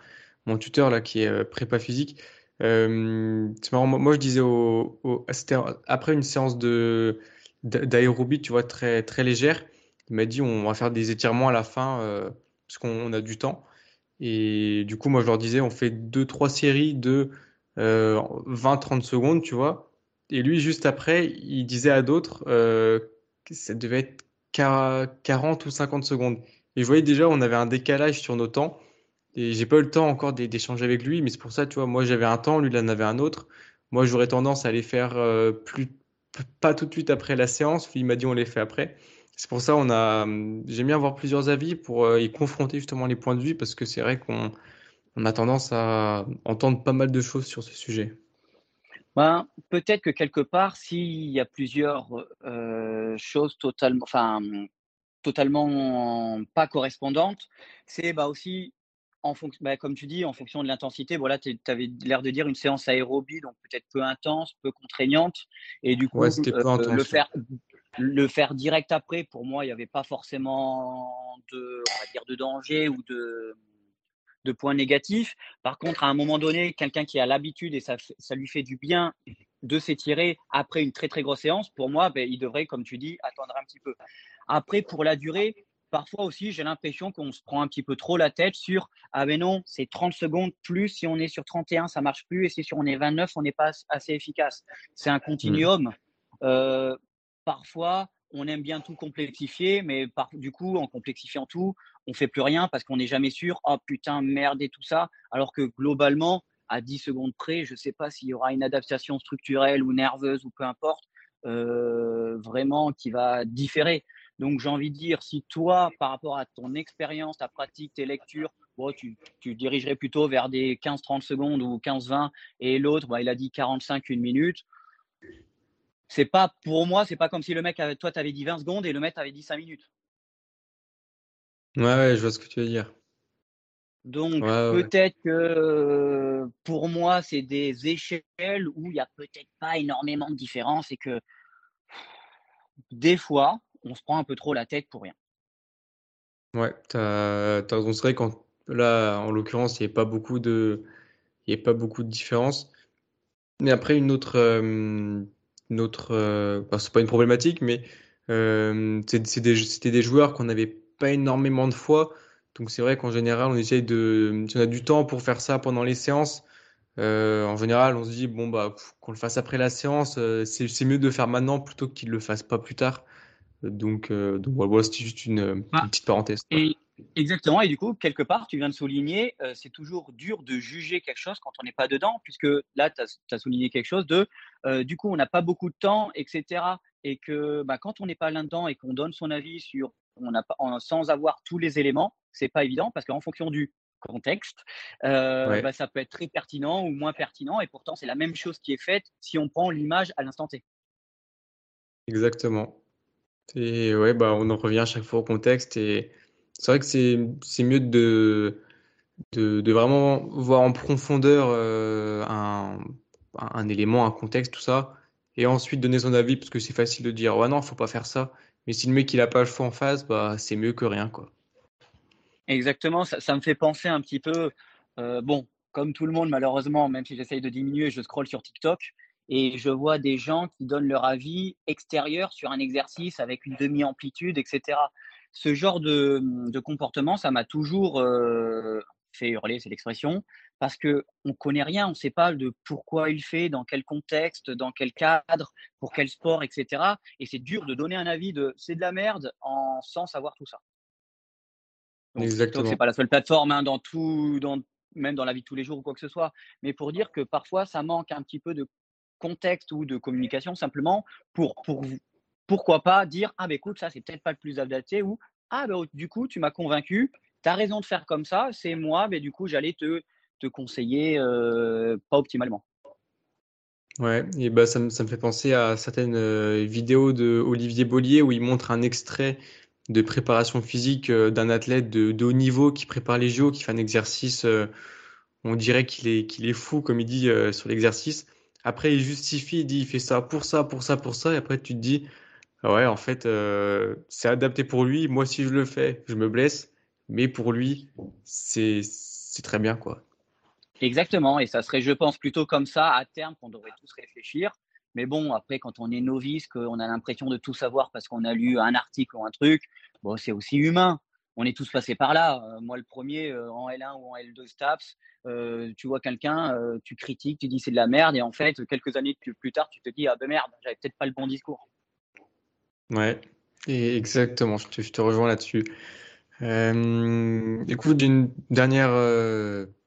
mon tuteur là qui est prépa physique. C'est marrant, moi, je disais après une séance de d'aérobie, tu vois, très très légère. Il m'a dit on va faire des étirements à la fin euh, parce qu'on a du temps. Et du coup, moi je leur disais on fait deux trois séries de 20-30 secondes, tu vois. Et lui, juste après, il disait à d'autres que ça devait être 40 ou 50 secondes. Et je voyais déjà, on avait un décalage sur nos temps. Et j'ai pas eu le temps encore d'échanger avec lui, mais c'est pour ça, tu vois, moi j'avais un temps, lui il en avait un autre. Moi j'aurais tendance à les faire euh, plus, pas tout de suite après la séance, il m'a dit on les fait après. C'est pour ça on a, j'aime bien avoir plusieurs avis pour euh, y confronter justement les points de vue parce que c'est vrai qu'on on a tendance à entendre pas mal de choses sur ce sujet. Ben, peut-être que quelque part, s'il y a plusieurs euh, choses totalement, enfin, totalement pas correspondantes, c'est bah, aussi en fonction, bah, comme tu dis, en fonction de l'intensité, voilà, tu avais l'air de dire une séance aérobie, donc peut-être peu intense, peu contraignante. Et du coup, euh, le, faire, le faire direct après, pour moi, il n'y avait pas forcément de, on va dire, de danger ou de, de points négatifs. Par contre, à un moment donné, quelqu'un qui a l'habitude et ça, ça lui fait du bien de s'étirer après une très très grosse séance, pour moi, ben, il devrait, comme tu dis, attendre un petit peu. Après, pour la durée, parfois aussi, j'ai l'impression qu'on se prend un petit peu trop la tête sur Ah, ben non, c'est 30 secondes plus. Si on est sur 31, ça marche plus. Et si on est 29, on n'est pas assez efficace. C'est un continuum. Euh, parfois, on aime bien tout complexifier, mais par, du coup, en complexifiant tout, on fait plus rien parce qu'on n'est jamais sûr. Oh putain, merde et tout ça. Alors que globalement, à 10 secondes près, je ne sais pas s'il y aura une adaptation structurelle ou nerveuse ou peu importe, euh, vraiment qui va différer. Donc j'ai envie de dire, si toi, par rapport à ton expérience, ta pratique, tes lectures, tu, tu, dirigerais plutôt vers des 15-30 secondes ou 15-20, et l'autre, bah, il a dit 45, une minute. C'est pas, pour moi, c'est pas comme si le mec, avait, toi, tu avais dit 20 secondes et le mec avait dit 5 minutes. Ouais, ouais, je vois ce que tu veux dire. Donc peut-être que pour moi, c'est des échelles où il n'y a peut-être pas énormément de différence et que des fois, on se prend un peu trop la tête pour rien. Ouais, tu as, raison. C'est quand là, en l'occurrence, il n'y a pas beaucoup de, il a pas beaucoup de différence. Mais après, une autre, euh, une c'est pas une problématique, mais c'était des, des, joueurs qu'on n'avait pas énormément de fois. Donc c'est vrai qu'en général, on essaye de, si on a du temps pour faire ça pendant les séances, en général, on se dit bon bah qu'on le fasse après la séance, c'est mieux de le faire maintenant plutôt qu'il le fasse pas plus tard. Donc, euh, donc voilà, c'était juste une, bah, petite parenthèse. Et, exactement. Et du coup, quelque part, tu viens de souligner, euh, c'est toujours dur de juger quelque chose quand on n'est pas dedans, puisque là, tu as, souligné quelque chose de, euh, du coup, on n'a pas beaucoup de temps, etc. Et que bah, quand on n'est pas là-dedans et qu'on donne son avis sur, on a pas, sans avoir tous les éléments, c'est pas évident, parce qu'en fonction du contexte, bah, ça peut être très pertinent ou moins pertinent. Et pourtant, c'est la même chose qui est faite si on prend l'image à l'instant T. Exactement. Et ouais, bah, on en revient à chaque fois au contexte et c'est vrai que c'est c'est mieux de, vraiment voir en profondeur euh, un, élément, un contexte, tout ça, et ensuite donner son avis parce que c'est facile de dire ouais non, faut pas faire ça. Mais si le mec il a pas le choix en face, bah c'est mieux que rien quoi. Exactement, ça, ça me fait penser un petit peu, euh, bon, comme tout le monde malheureusement, même si j'essaye de diminuer, je scrolle sur TikTok et je vois des gens qui donnent leur avis extérieur sur un exercice avec une demi-amplitude, etc. Ce genre de, de comportement, ça m'a toujours euh, fait hurler, c'est l'expression, parce que on connaît rien, on ne sait pas de pourquoi il fait, dans quel contexte, dans quel cadre, pour quel sport, etc. Et c'est dur de donner un avis de c'est de la merde en sans savoir tout ça. Exactement. C'est pas la seule plateforme hein, dans tout, dans, même dans la vie de tous les jours ou quoi que ce soit, mais pour dire que parfois ça manque un petit peu de contexte ou de communication simplement pour, pour pourquoi pas dire ah ben écoute ça c'est peut-être pas le plus adapté ou ah ben du coup tu m'as convaincu tu as raison de faire comme ça c'est moi mais du coup j'allais te te conseiller pas optimalement. Ouais, et bah ça me, ça me fait penser à certaines vidéos de Olivier Bollier où il montre un extrait de préparation physique d'un athlète de, de, haut niveau qui prépare les JO, qui fait un exercice, on dirait qu'il est, qu'il est fou, comme il dit sur l'exercice. Après, il justifie, il dit, il fait ça pour ça, pour ça, pour ça, et après tu te dis, ah ouais, en fait, c'est adapté pour lui. Moi, si je le fais, je me blesse, mais pour lui, c'est très bien, quoi. Exactement, et ça serait, je pense, plutôt comme ça à terme qu'on devrait tous réfléchir. Mais bon, après, quand on est novice, qu'on a l'impression de tout savoir parce qu'on a lu un article ou un truc, bon, c'est aussi humain. On est tous passés par là. Euh, moi, le premier, euh, en L1 ou en L2 STAPS, euh, tu vois quelqu'un, tu critiques, tu dis c'est de la merde, et en fait, quelques années plus tard, tu te dis ah ben merde, j'avais peut-être pas le bon discours. Ouais, exactement, je te, rejoins là-dessus. écoute, une dernière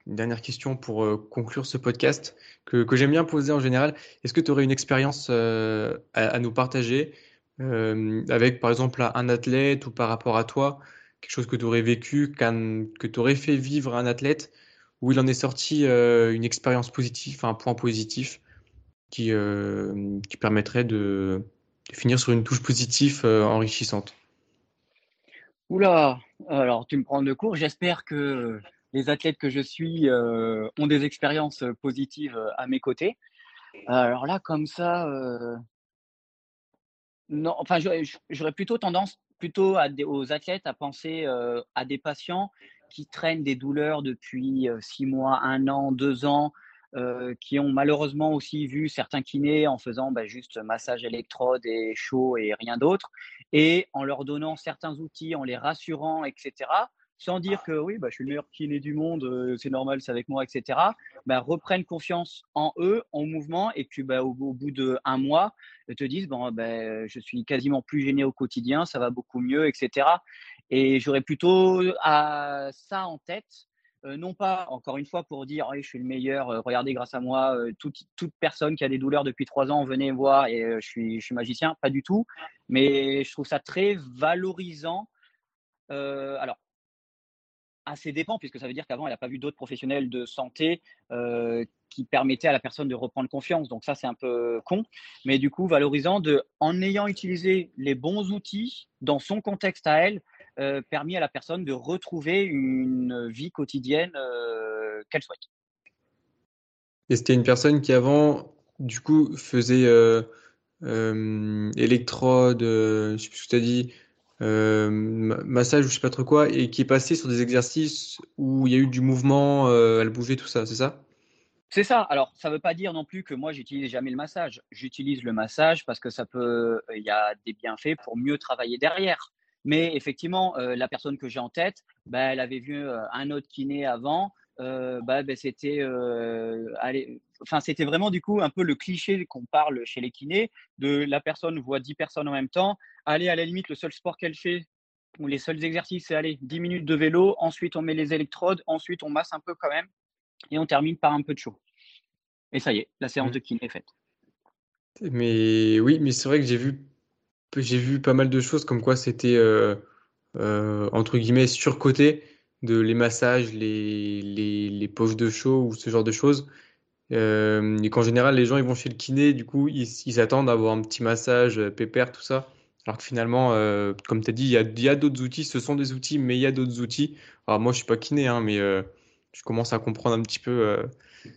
dernière question pour euh, conclure ce podcast que, j'aime bien poser en général. Est-ce que tu aurais une expérience euh, à, nous partager euh, avec, par exemple, un athlète ou par rapport à toi, quelque chose que tu aurais vécu, que tu aurais fait vivre à un athlète, où il en est sorti une expérience positive, un point positif qui, qui permettrait de, finir sur une touche positive enrichissante? Oula, alors tu me prends de court. J'espère que les athlètes que je suis euh, ont des expériences euh, positives euh, à mes côtés. Alors là, comme ça, non, enfin, j'aurais plutôt tendance plutôt aux athlètes à penser à des patients qui traînent des douleurs depuis six mois, un an, deux ans, qui ont malheureusement aussi vu certains kinés en faisant bah, juste massage électrode et chaud et rien d'autre, et en leur donnant certains outils, en les rassurant, etc sans dire que oui, bah, je suis le meilleur kiné du monde, euh, c'est normal, c'est avec moi, etc., bah, reprennent confiance en eux, en mouvement, et puis bah, au, bout d'un mois, te disent bon, bah, je suis quasiment plus gêné au quotidien, ça va beaucoup mieux, etc. Et j'aurais plutôt ça en tête. Euh, non pas, encore une fois, pour dire je suis le meilleur, euh, regardez, grâce à moi, toute, toute, personne qui a des douleurs depuis trois ans, venez voir et je, suis, je suis magicien, pas du tout. Mais je trouve ça très valorisant. alors, assez dépend, puisque ça veut dire qu'avant, elle n'a pas vu d'autres professionnels de santé euh, qui permettaient à la personne de reprendre confiance. Donc ça, c'est un peu con. Mais du coup, valorisant, de, en ayant utilisé les bons outils dans son contexte à elle, euh, permis à la personne de retrouver une vie quotidienne euh, qu'elle souhaite. Et c'était une personne qui avant, du coup, faisait électrode, je ne sais plus ce que tu as dit, euh, massage ou je sais pas trop quoi, et qui est passé sur des exercices où il y a eu du mouvement, euh, elle bougeait, tout ça, c'est ça? C'est ça. Alors, ça veut pas dire non plus que moi, j'utilise jamais le massage. J'utilise le massage parce que ça peut, il y a des bienfaits pour mieux travailler derrière. Mais effectivement, euh, la personne que j'ai en tête, bah, elle avait vu un autre kiné avant. Bah, bah, c'était enfin, c'était vraiment du coup un peu le cliché qu'on parle chez les kinés de la personne voit 10 personnes en même temps. Allez, à la limite, le seul sport qu'elle fait ou les seuls exercices, c'est aller 10 minutes de vélo, ensuite on met les électrodes, ensuite on masse un peu quand même et on termine par un peu de chaud. Et ça y est, la séance mmh. de kiné est faite. Mais oui, mais c'est vrai que j'ai vu, j'ai vu pas mal de choses comme quoi c'était euh, euh, entre guillemets surcoté de les massages, les, les, les poches de chaud ou ce genre de choses. Euh, et qu'en général, les gens ils vont chez le kiné, du coup, ils s'attendent à avoir un petit massage euh, pépère, tout ça. Alors que finalement, euh, comme tu as dit, il y a, y a d'autres outils, ce sont des outils, mais il y a d'autres outils. Alors moi, je suis pas kiné, hein, mais je commence à comprendre un petit peu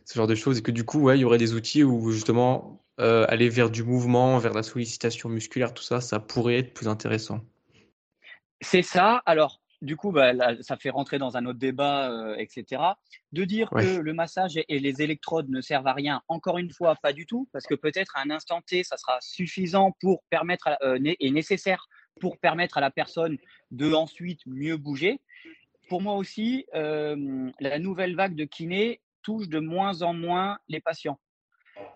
ce genre de choses. Et que du coup, ouais, il y aurait des outils où justement, aller vers du mouvement, vers la sollicitation musculaire, tout ça, ça pourrait être plus intéressant. C'est ça. Alors, du coup, bah, ça fait rentrer dans un autre débat, euh, etc. De dire que le massage et, les électrodes ne servent à rien, encore une fois, pas du tout, parce que peut-être à un instant T, ça sera suffisant pour permettre euh, et nécessaire pour permettre à la personne de ensuite mieux bouger. Pour moi aussi, euh, la nouvelle vague de kiné touche de moins en moins les patients.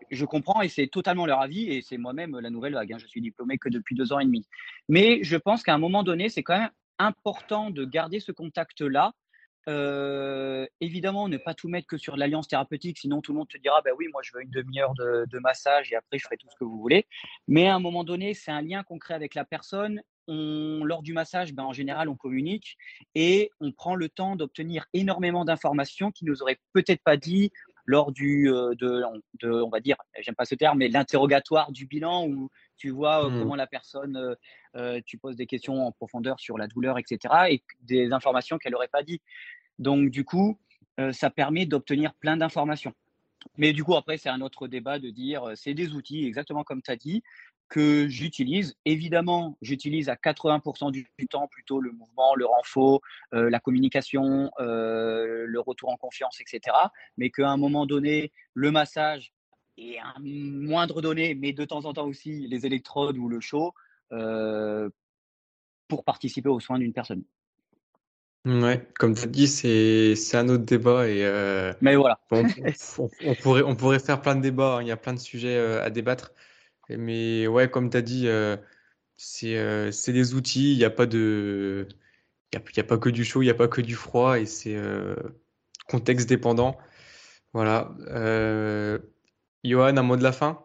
Je comprends et c'est totalement leur avis et c'est moi-même la nouvelle vague. Hein. Je suis diplômé que depuis deux ans et demi. Mais je pense qu'à un moment donné, c'est quand même important de garder ce contact-là. Euh, évidemment, ne pas tout mettre que sur l'alliance thérapeutique, sinon tout le monde te dira bah oui, moi je veux une demi-heure de, massage et après je ferai tout ce que vous voulez. Mais à un moment donné, c'est un lien concret avec la personne lors du massage, ben, en général, on communique et on prend le temps d'obtenir énormément d'informations qui nous auraient peut-être pas dit lors du, euh, de, on va dire, j'aime pas ce terme, mais l'interrogatoire du bilan où tu vois euh, mmh. comment la personne, euh, tu poses des questions en profondeur sur la douleur, etc. et des informations qu'elle n'aurait pas dit. Donc, du coup, ça permet d'obtenir plein d'informations. Mais du coup, après, c'est un autre débat de dire, c'est des outils, exactement comme tu as dit, que j'utilise. Évidemment, j'utilise à 80% du, temps plutôt le mouvement, le renfort, euh, la communication, euh, le retour en confiance, etc. Mais qu'à un moment donné, le massage et un moindre donné, mais de temps en temps aussi les électrodes ou le chaud euh, pour participer aux soins d'une personne. Ouais, comme tu as dit, c'est un autre débat et mais voilà. on, pourrait, on pourrait faire plein de débats, hein. il y a plein de sujets à débattre. Mais ouais, comme tu as dit, euh, euh, c'est des outils, il n'y a pas de. Il y a, pas que du chaud, il n'y a pas que du froid et c'est euh, contexte dépendant. Voilà. Johan, un mot de la fin?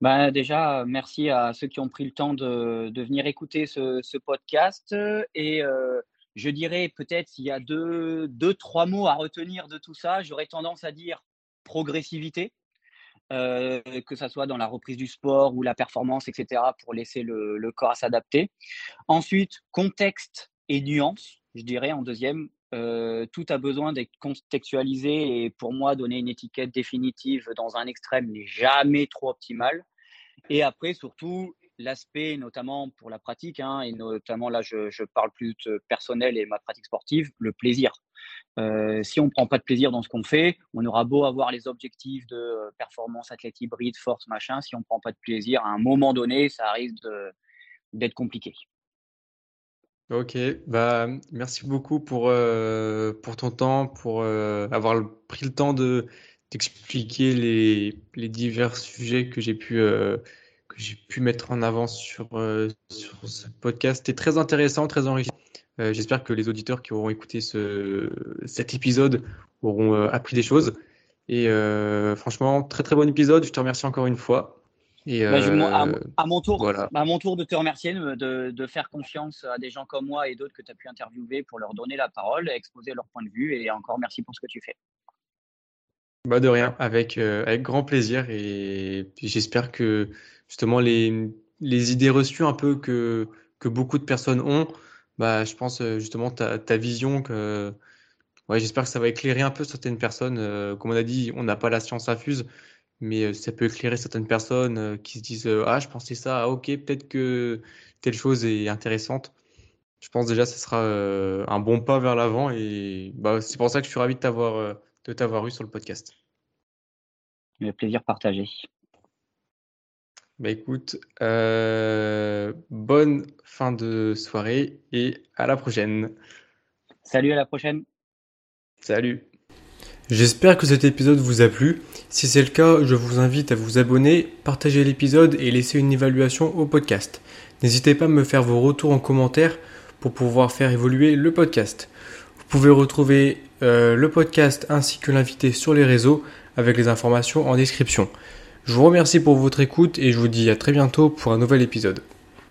Bah, déjà, merci à ceux qui ont pris le temps de, de venir écouter ce, ce podcast. Et je dirais peut-être s'il y a deux, deux, trois mots à retenir de tout ça, j'aurais tendance à dire progressivité. Euh, que ce soit dans la reprise du sport ou la performance, etc., pour laisser le, corps à s'adapter. Ensuite, contexte et nuance, je dirais en deuxième. Euh, tout a besoin d'être contextualisé et pour moi, donner une étiquette définitive dans un extrême n'est jamais trop optimal. Et après, surtout, l'aspect, notamment pour la pratique, hein, et notamment là, je, parle plus de personnel et ma pratique sportive, le plaisir. Euh, si on ne prend pas de plaisir dans ce qu'on fait, on aura beau avoir les objectifs de performance, athlète hybride, force, machin. Si on ne prend pas de plaisir, à un moment donné, ça risque d'être compliqué. Ok, bah, merci beaucoup pour, euh, pour ton temps, pour avoir pris le temps de d'expliquer les, les, divers sujets que j'ai pu, j'ai pu mettre en avant sur, sur ce podcast. C'était très intéressant, très enrichissant. Euh, j'espère que les auditeurs qui auront écouté ce, cet épisode auront euh, appris des choses. Et euh, franchement, très très bon épisode. Je te remercie encore une fois. Et bah, à, mon tour, à mon tour de te remercier, de, de, faire confiance à des gens comme moi et d'autres que tu as pu interviewer pour leur donner la parole, exposer leur point de vue. Et encore merci pour ce que tu fais. Bah de rien, avec, avec grand plaisir. Et j'espère que justement les, les idées reçues un peu que, que beaucoup de personnes ont, bah, je pense euh, justement ta, ta vision que ouais, j'espère que ça va éclairer un peu certaines personnes. Euh, comme on a dit, on n'a pas la science infuse, mais euh, ça peut éclairer certaines personnes qui se disent ah je pensais ça, ah, ok peut-être que telle chose est intéressante. Je pense déjà que ce sera un bon pas vers l'avant et bah, c'est pour ça que je suis ravi de t'avoir de t'avoir eu sur le podcast. Le plaisir partagé. Bah écoute, euh, bonne fin de soirée et à la prochaine. Salut, à la prochaine. Salut. J'espère que cet épisode vous a plu. Si c'est le cas, je vous invite à vous abonner, partager l'épisode et laisser une évaluation au podcast. N'hésitez pas à me faire vos retours en commentaire pour pouvoir faire évoluer le podcast. Vous pouvez retrouver euh, le podcast ainsi que l'invité sur les réseaux avec les informations en description. Je vous remercie pour votre écoute et je vous dis à très bientôt pour un nouvel épisode.